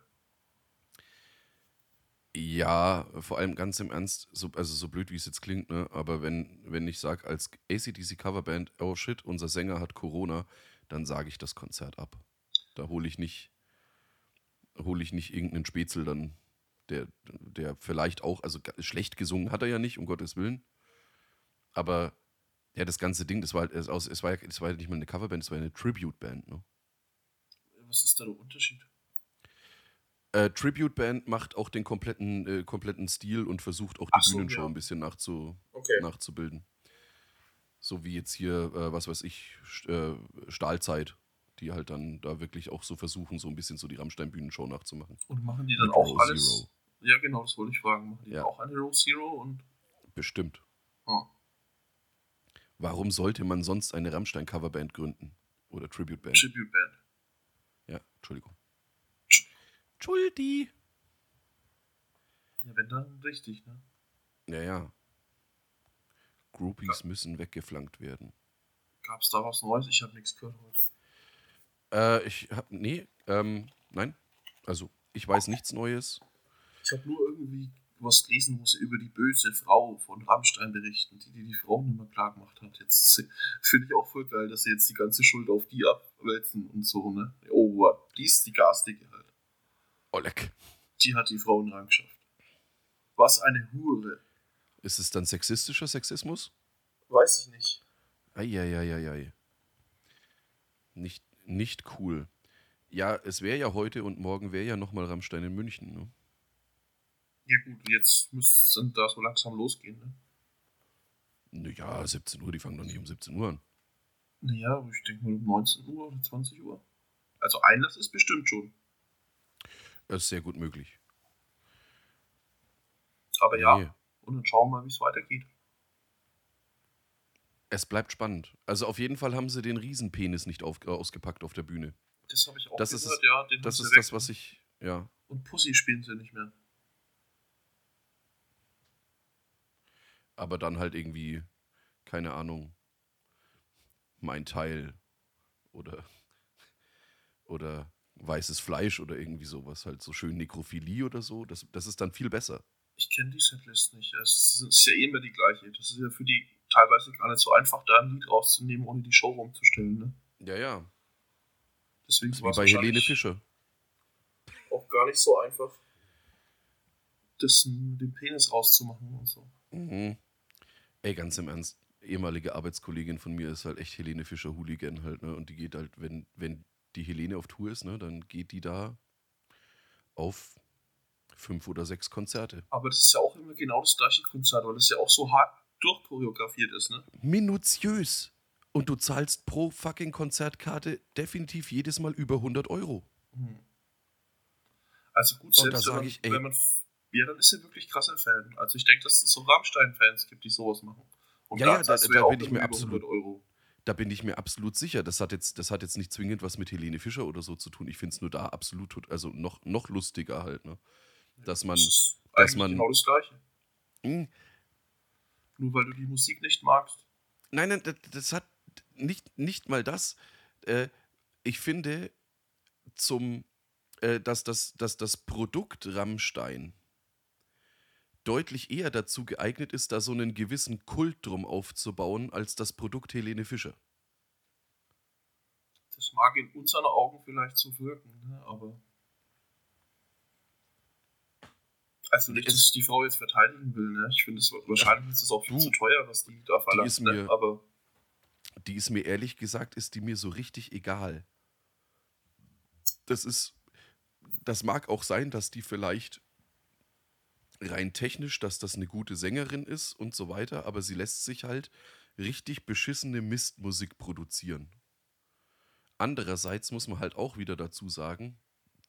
Ja, vor allem ganz im Ernst, so, also so blöd wie es jetzt klingt, ne? aber wenn, wenn ich sage als ACDC Coverband, oh shit, unser Sänger hat Corona, dann sage ich das Konzert ab. Da hole ich nicht, hole ich nicht irgendeinen Spätzl dann, der, der vielleicht auch, also schlecht gesungen hat er ja nicht, um Gottes Willen. Aber ja, das ganze Ding, das war halt, es, war, ja, es war ja nicht mal eine Coverband, es war ja eine Tribute-Band. Ne? Was ist da der Unterschied? Äh, Tribute Band macht auch den kompletten, äh, kompletten Stil und versucht auch die Ach so, Bühnenshow ja. ein bisschen nachzu, Okay. nachzubilden. So wie jetzt hier, äh, was weiß ich, St- äh, Stahlzeit, die halt dann da wirklich auch so versuchen, so ein bisschen so die Rammstein-Bühnenshow nachzumachen. Und machen die dann Mit auch Row alles? Zero. Ja, genau, das wollte ich fragen. Machen die Ja. auch eine Row Zero und. Bestimmt. Oh. Warum sollte man sonst eine Rammstein-Coverband gründen? Oder Tribute-Band? Tribute Band. ja, Entschuldigung. Entschuldi. Ja, wenn dann richtig, ne? Ja, ja. Groupies müssen weggeflankt werden. Gab's da was Neues? Ich habe nichts gehört heute. Äh, ich hab, nee, ähm, nein. Also, ich weiß nichts Neues. Ich habe nur irgendwie was gelesen, wo sie über die böse Frau von Rammstein berichten, die die, die Frauen immer klar gemacht hat. Jetzt finde ich auch voll geil, dass sie jetzt die ganze Schuld auf die abwälzen und so, ne? Oh, what? die ist die garstige halt. Oleg. Die hat die Frauen rangeschafft. Was eine Hure. Ist es dann sexistischer Sexismus? Weiß ich nicht. Eieieiei. Nicht, nicht cool. Ja, es wäre ja heute und morgen wäre ja nochmal Rammstein in München. Ne? Ja gut, jetzt müsste es da so langsam losgehen, ne? Naja, 17 Uhr, die fangen doch nicht um 17 Uhr an. Naja, ich denke mal um 19 Uhr oder 20 Uhr. Also Einlass ist bestimmt schon. Das ist sehr gut möglich. Aber ja, Nee, und dann schauen wir mal, wie es weitergeht. es bleibt spannend. Also auf jeden Fall haben sie den Riesenpenis nicht auf, äh, ausgepackt auf der Bühne. Das habe ich auch Das ist gehört, es- ja. Den Das ist das, was ich, ja. Und Pussy spielen sie nicht mehr. Aber dann halt irgendwie, keine Ahnung, mein Teil oder, oder weißes Fleisch oder irgendwie sowas. Halt so schön Nekrophilie oder so. Das, das ist dann viel besser. Ich kenne die Setlist nicht. Es ist, ja eh immer die gleiche. Das ist ja für die teilweise gar nicht so einfach, da ein Lied rauszunehmen, ohne die Show rumzustellen. Ne? Ja, ja. Deswegen Das war bei Helene Fischer. auch gar nicht so einfach, das mit dem Penis rauszumachen und so. Mhm. Ey, ganz im Ernst, ehemalige Arbeitskollegin von mir ist halt echt Helene Fischer Hooligan halt, ne? Und die geht halt, wenn, wenn die Helene auf Tour ist, ne, dann geht die da auf fünf oder sechs Konzerte. Aber das ist ja auch immer genau das gleiche Konzert, weil das ja auch so hart durchchoreografiert ist, ne? Minutiös. Und du zahlst pro fucking Konzertkarte definitiv jedes Mal über 100 Euro. Hm. Also gut, da selbst wenn man, ich, wenn man. Ja, dann ist er wirklich krasser Fan. Also ich denke, dass es so Rammstein-Fans gibt, die sowas machen. Und Ja, ja, da- du da auch bin ich mir absolut- 100 Euro. Da bin ich mir absolut sicher. Das hat jetzt, das hat jetzt nicht zwingend was mit Helene Fischer oder so zu tun. Ich finde es nur da absolut, also noch, noch lustiger halt, ne? Dass man, das ist dass man- genau das Gleiche. Hm, Nur weil du die Musik nicht magst. Nein, nein, das, das hat nicht, nicht mal das. Äh, ich finde, zum, äh, dass, das, dass das Produkt Rammstein deutlich eher dazu geeignet ist, da so einen gewissen Kult drum aufzubauen, als das Produkt Helene Fischer. Das mag in unseren Augen vielleicht so wirken, ne? aber. Also nicht, dass ich die Frau jetzt verteidigen will, ne? Ich finde es wahrscheinlich ist es auch viel Du, zu teuer, was die da verlangt, ist ne? mir- Aber Die ist mir ehrlich gesagt, ist die mir so richtig egal. Das ist, das mag auch sein, dass die vielleicht rein technisch, dass das eine gute Sängerin ist und so weiter, aber sie lässt sich halt richtig beschissene Mistmusik produzieren. Andererseits muss man halt auch wieder dazu sagen,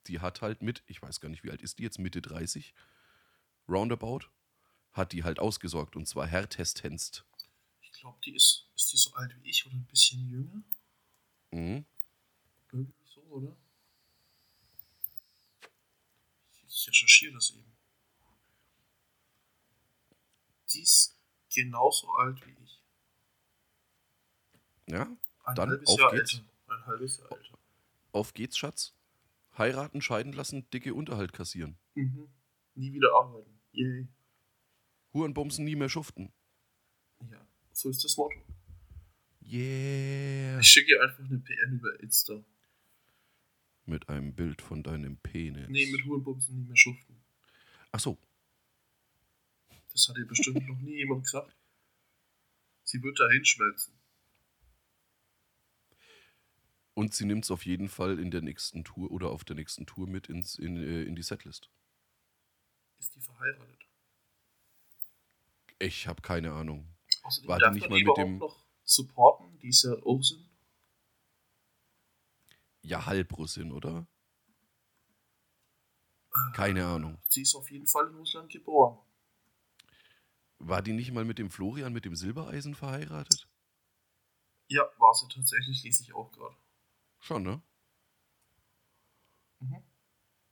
die hat halt mit, ich weiß gar nicht, wie alt ist die jetzt, Mitte 30, roundabout, hat die halt ausgesorgt und zwar härtestenst. ich glaube, die ist, ist die so alt wie ich oder ein bisschen jünger? Mhm. Irgendwie so, oder? Ich, ich recherchiere das eben. Die ist genauso alt wie ich. Ja, Ein Dann halbes auf Jahr geht's. älter. Ein halbes Jahr älter. auf geht's, Schatz. Heiraten, scheiden lassen, dicke Unterhalt kassieren. Mhm. Nie wieder arbeiten. Yay. Hurenbumsen nie mehr schuften. Ja, so ist das Motto. Yeah. Ich schicke einfach eine PN über Insta. Mit einem Bild von deinem Penis. Nee, mit Hurenbumsen nie mehr schuften. Ach so. Das hat ihr bestimmt noch nie jemand gesagt. Sie wird da hinschmelzen. Und sie nimmt es auf jeden Fall in der nächsten Tour oder auf der nächsten Tour mit ins, in, äh, in die Setlist. Ist die verheiratet? Ich habe keine Ahnung. Außerdem War die nicht mal mit dem- noch supporten, die ist ja Halbrussin, oder? Keine Ahnung. Sie ist auf jeden Fall in Russland geboren. War die nicht mal mit dem Florian mit dem Silbereisen verheiratet? Ja, war sie tatsächlich, lese ich auch gerade. Schon, ne? Mhm.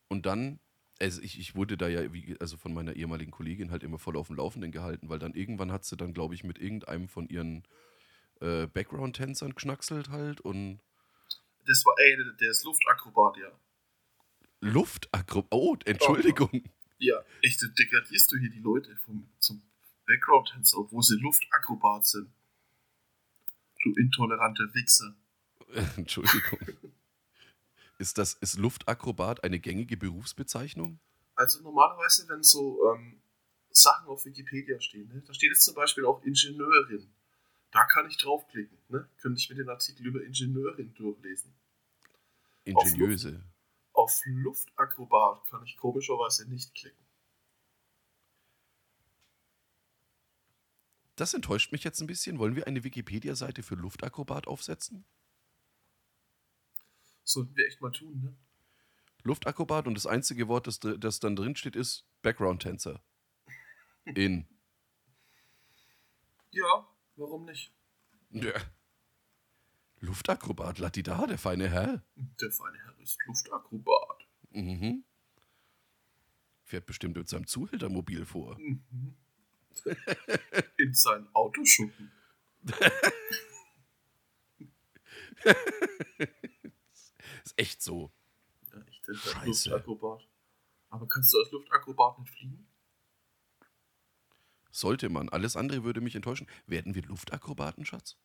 Und dann, also ich, ich wurde da ja, wie, also von meiner ehemaligen Kollegin halt immer voll auf dem Laufenden gehalten, weil dann irgendwann hat sie dann, glaube ich, mit irgendeinem von ihren äh, Background-Tänzern geschnackselt halt und Das war, ey, der, der ist Luftakrobat, ja. Luftakrobat. Oh, Entschuldigung. Ja, echt, du degradierst du hier die Leute vom, zum Background-Tänzer, obwohl sie Luftakrobat sind. Du intoleranter Wichser. Entschuldigung. Ist das, ist Luftakrobat eine gängige Berufsbezeichnung? Also normalerweise, wenn so ähm, Sachen auf Wikipedia stehen, ne, da steht jetzt zum Beispiel auch Ingenieurin. Da kann ich draufklicken. Ne? Könnte ich mir den Artikel über Ingenieurin durchlesen. Ingenieuse. Auf Luftakrobat kann ich komischerweise nicht klicken. Das enttäuscht mich jetzt ein bisschen. Wollen wir eine Wikipedia-Seite für Luftakrobat aufsetzen? Sollten wir echt mal tun, ne? Luftakrobat und das einzige Wort, das, das dann drin steht, ist Background-Tänzer. In. Ja, warum nicht? Ja. Luftakrobat, Latida, der feine Herr. Der feine Herr ist Luftakrobat. Mhm. Fährt bestimmt mit seinem Zuhältermobil vor. Mhm. In seinen Autoschuppen. Ist echt so. Ja, echt, der Scheiße. Luftakrobat. Aber kannst du als Luftakrobat nicht fliegen? Sollte man. Alles andere würde mich enttäuschen. Werden wir Luftakrobaten, Schatz?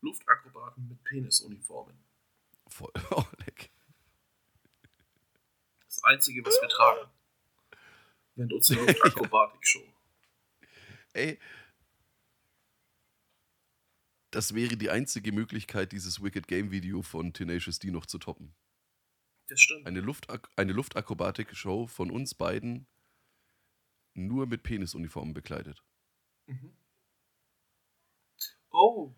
Luftakrobaten mit Penisuniformen. Voll. Oh, leck. Das Einzige, was wir tragen. Während unsere Luftakrobatik-Show. Ey. Das wäre die einzige Möglichkeit, dieses Wicked Game Video von Tenacious D noch zu toppen. Das stimmt. Eine, Luftak eine Luftakrobatik-Show von uns beiden nur mit Penisuniformen bekleidet. Mhm. Oh,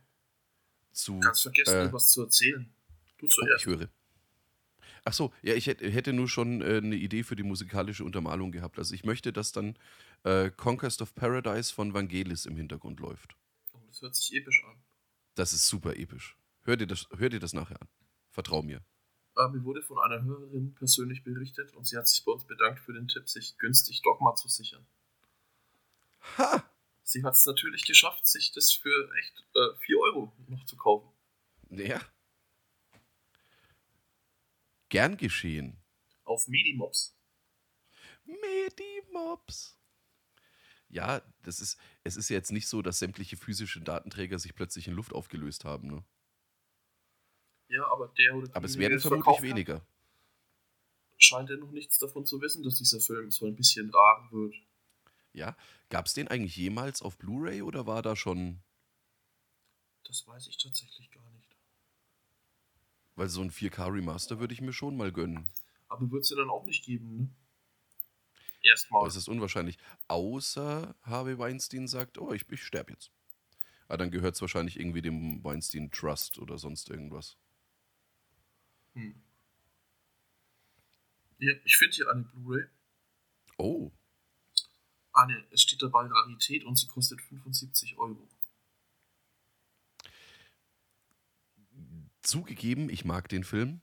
Zu, ganz vergessen, äh, was zu erzählen. Du oh, zuerst. ich höre. Ach so, ja, ich hätte, nur schon äh, eine Idee für die musikalische Untermalung gehabt. Also ich möchte, dass dann äh, Conquest of Paradise von Vangelis im Hintergrund läuft. Oh, das hört sich episch an. Das ist super episch. Hör dir das, hör dir das nachher an. Vertrau mir. Äh, mir wurde von einer Hörerin persönlich berichtet und sie hat sich bei uns bedankt für den Tipp, sich günstig Dogma zu sichern. Ha! Sie hat es natürlich geschafft, sich das für echt äh, 4 Euro noch zu kaufen. Ja. Gern geschehen. Auf Medimobs. Medimops. Ja, das ist, es ist ja jetzt nicht so, dass sämtliche physische Datenträger sich plötzlich in Luft aufgelöst haben. Ne? Ja, aber der oder Aber es werden vermutlich hat, weniger. scheint ja noch nichts davon zu wissen, dass dieser Film so ein bisschen rar wird. Ja. Gab es den eigentlich jemals auf Blu-ray oder war da schon, Das weiß ich tatsächlich gar nicht. Weil so ein 4K-Remaster würde ich mir schon mal gönnen. Aber wird es ja dann auch nicht geben, ne? Erstmal. Es ist unwahrscheinlich. Außer Harvey Weinstein sagt, oh, ich, ich sterbe jetzt. Aber dann gehört es wahrscheinlich irgendwie dem Weinstein Trust oder sonst irgendwas. Hm. Ja, ich finde hier eine Blu-ray. Oh, Eine, es steht dabei Rarität und sie kostet 75 Euro. Zugegeben, ich mag den Film.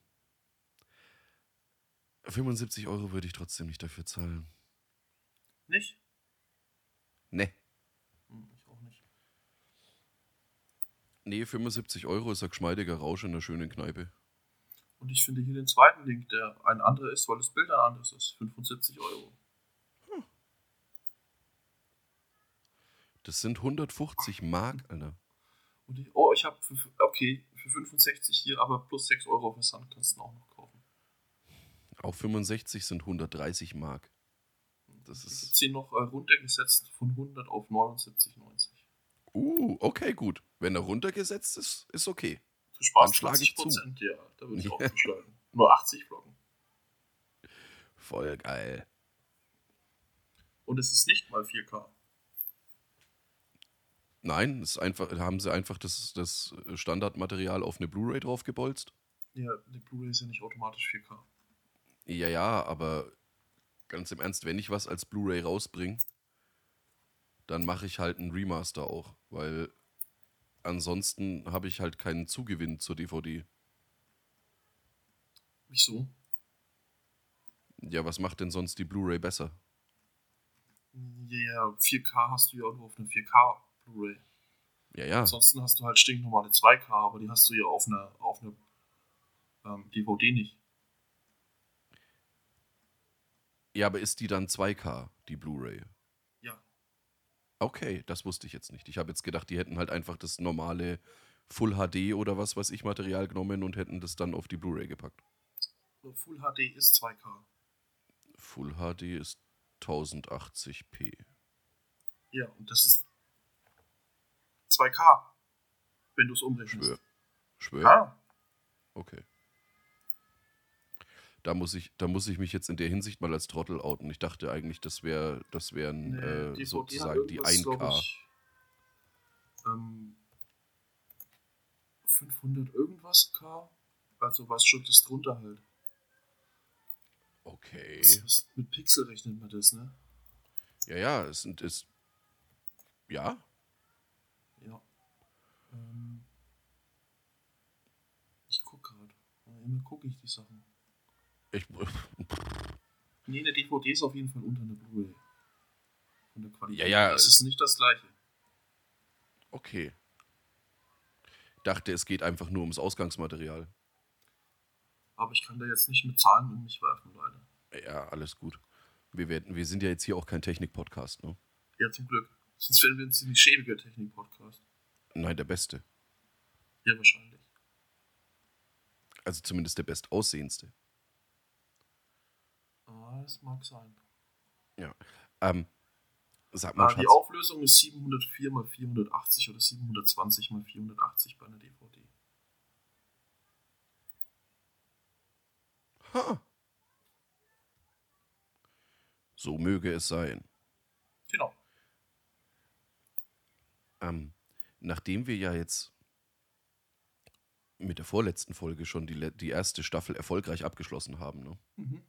75 Euro würde ich trotzdem nicht dafür zahlen. Nicht? Ne. Hm, ich auch nicht. Nee, 75 Euro ist ein geschmeidiger Rausch in einer schönen Kneipe. Und ich finde hier den zweiten Link, der ein anderer ist, weil das Bild ein anderes ist. 75 Euro. Das sind 150 Mark, Alter. Und ich, oh, ich habe okay, für 65 hier, aber plus 6 Euro Versand kannst du auch noch kaufen. Auch 65 sind 130 Mark. Das Ich ist. habe sie noch äh, runtergesetzt von 100 auf 79,90. Uh, okay, gut. Wenn er runtergesetzt ist, ist okay. Du sparst Dann schlage ich 20 Prozent, ja, da würde ich auch zuschlagen. Nur 80 Flocken. Voll geil. Und es ist nicht mal 4K. Nein, es ist einfach, haben sie einfach das, das Standardmaterial auf eine Blu-ray draufgebolzt. Ja, die Blu-ray ist ja nicht automatisch 4K. Ja, ja, aber ganz im Ernst, wenn ich was als Blu-ray rausbringe, dann mache ich halt einen Remaster auch, weil ansonsten habe ich halt keinen Zugewinn zur DVD. Wieso? Ja, was macht denn sonst die Blu-ray besser? Ja, 4K hast du ja nur auf einer 4K Blu-ray. Ja, ja. Ansonsten hast du halt stinknormale 2K, aber die hast du ja auf einer, auf einer ähm, DVD nicht. Ja, aber ist die dann 2K, die Blu-ray? Ja. Okay, das wusste ich jetzt nicht. Ich habe jetzt gedacht, die hätten halt einfach das normale Full HD oder was weiß ich Material genommen und hätten das dann auf die Blu-ray gepackt. Full HD ist 2K. Full HD ist 1080p. Ja, und das ist 2K, wenn du es umrechnest. Schwör. Schwör? Ja, Okay. Da muss, ich, da muss ich mich jetzt in der Hinsicht mal als Trottel outen. Ich dachte eigentlich, das wäre das wären nee, äh, sozusagen die irgendwas, glaub 1K. Ich, ähm, 500 irgendwas K. Also was schon das drunter halt. Okay. Das ist, mit Pixel rechnet man das, ne? Ja, ja, es sind? Ja. Ähm, ich guck gerade. Immer gucke ich die Sachen. Ich, Nee, eine DVD ist auf jeden Fall unter einer Blu-ray. Von der Qualität. Ja, ja. Das ist nicht das gleiche. okay. Dachte, es geht einfach nur ums Ausgangsmaterial. Aber ich kann da jetzt nicht mit Zahlen um mich werfen, Leute. Ja, alles gut. Wir, werden, wir sind ja jetzt hier auch kein Technik-Podcast, ne? Ja, zum Glück. Sonst wären wir ein ziemlich schäbiger Technik-Podcast. Nein, der Beste. Ja, wahrscheinlich. Also zumindest der bestaussehendste. Ah, das mag sein. Ähm, sag mal, Ah, Schatz. die Auflösung ist 704 mal 480 oder 720 mal 480 bei einer DVD. Ha. So möge es sein. Genau. Ähm, nachdem wir ja jetzt mit der vorletzten Folge schon die, die erste Staffel erfolgreich abgeschlossen haben, ne? Mhm.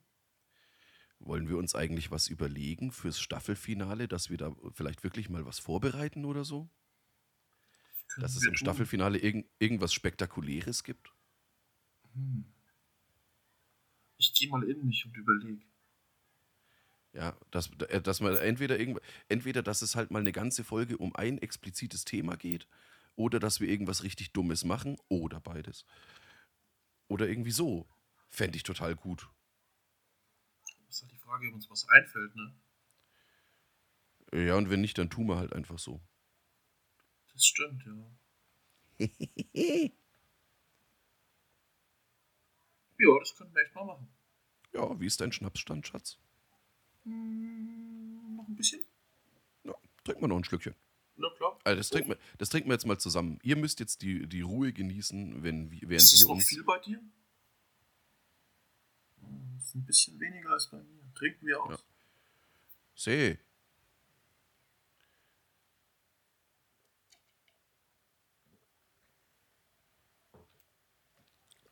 wollen wir uns eigentlich was überlegen fürs Staffelfinale, dass wir da vielleicht wirklich mal was vorbereiten oder so? Dass es im tun. Staffelfinale irgend, irgendwas Spektakuläres gibt? Hm. Ich gehe mal in mich und überlege. Ja, dass, äh, dass man entweder, irgend, entweder, dass es halt mal eine ganze Folge um ein explizites Thema geht, oder dass wir irgendwas richtig Dummes machen, oder beides. Oder irgendwie so. Fände ich total gut. Ist halt die Frage, ob uns was einfällt, ne? Ja, und wenn nicht, dann tun wir halt einfach so. Das stimmt, ja. Ja, das könnten wir echt mal machen. Ja, wie ist dein Schnapsstand, Schatz? Hm, noch ein bisschen? Ja, trinken wir noch ein Schlückchen. Na klar. Also das, trinken wir, das trinken wir jetzt mal zusammen. Ihr müsst jetzt die, die Ruhe genießen, wenn, wir- während Ist es wir noch uns. viel bei dir? Hm, Das ist ein bisschen weniger als bei mir. Trinken wir aus. Ja. Seh.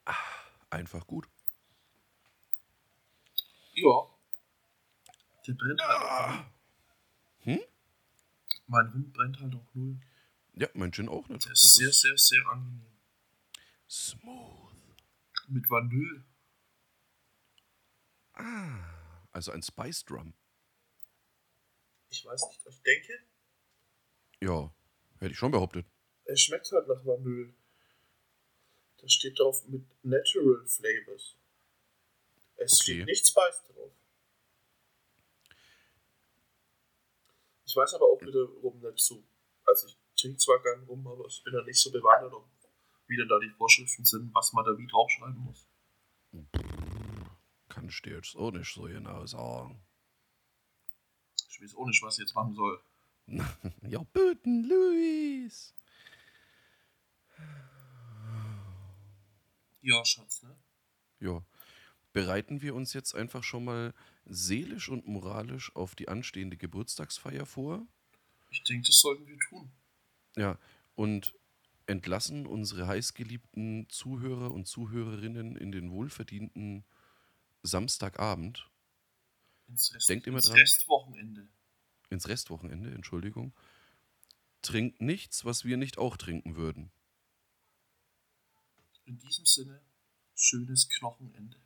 Ah, Einfach gut. Ja. Der brennt halt auch null. Hm? Mein Rum brennt halt auch null. Ja, mein Gin auch nicht. Der ist sehr, sehr, sehr angenehm. smooth. Mit Vanille. Also ein Spice Drum. Ich weiß nicht. Ich denke, Ja, hätte ich schon behauptet. Es schmeckt halt nach Vanille. Da steht drauf mit Natural Flavors. Es Okay. steht nicht Spice drauf. Ich weiß aber auch wiederum nicht so. Also ich trinke zwar gern rum, aber ich bin da nicht so bewandert, ob wie denn da die Vorschriften sind, was man da wie draufschreiben muss. Kann ich dir jetzt auch nicht so genau sagen. Ich weiß auch nicht, was ich jetzt machen soll. Ja, böten, Luis. Ja, Schatz, ne? Ja. Bereiten wir uns jetzt einfach schon mal seelisch und moralisch auf die anstehende Geburtstagsfeier vor. Ich denke, das sollten wir tun. Ja, und entlassen unsere heißgeliebten Zuhörer und Zuhörerinnen in den wohlverdienten Samstagabend Ins, Rest, Denkt immer ins dran. Restwochenende. ins Restwochenende, Entschuldigung. Trinkt nichts, was wir nicht auch trinken würden. In diesem Sinne, schönes Knochenende.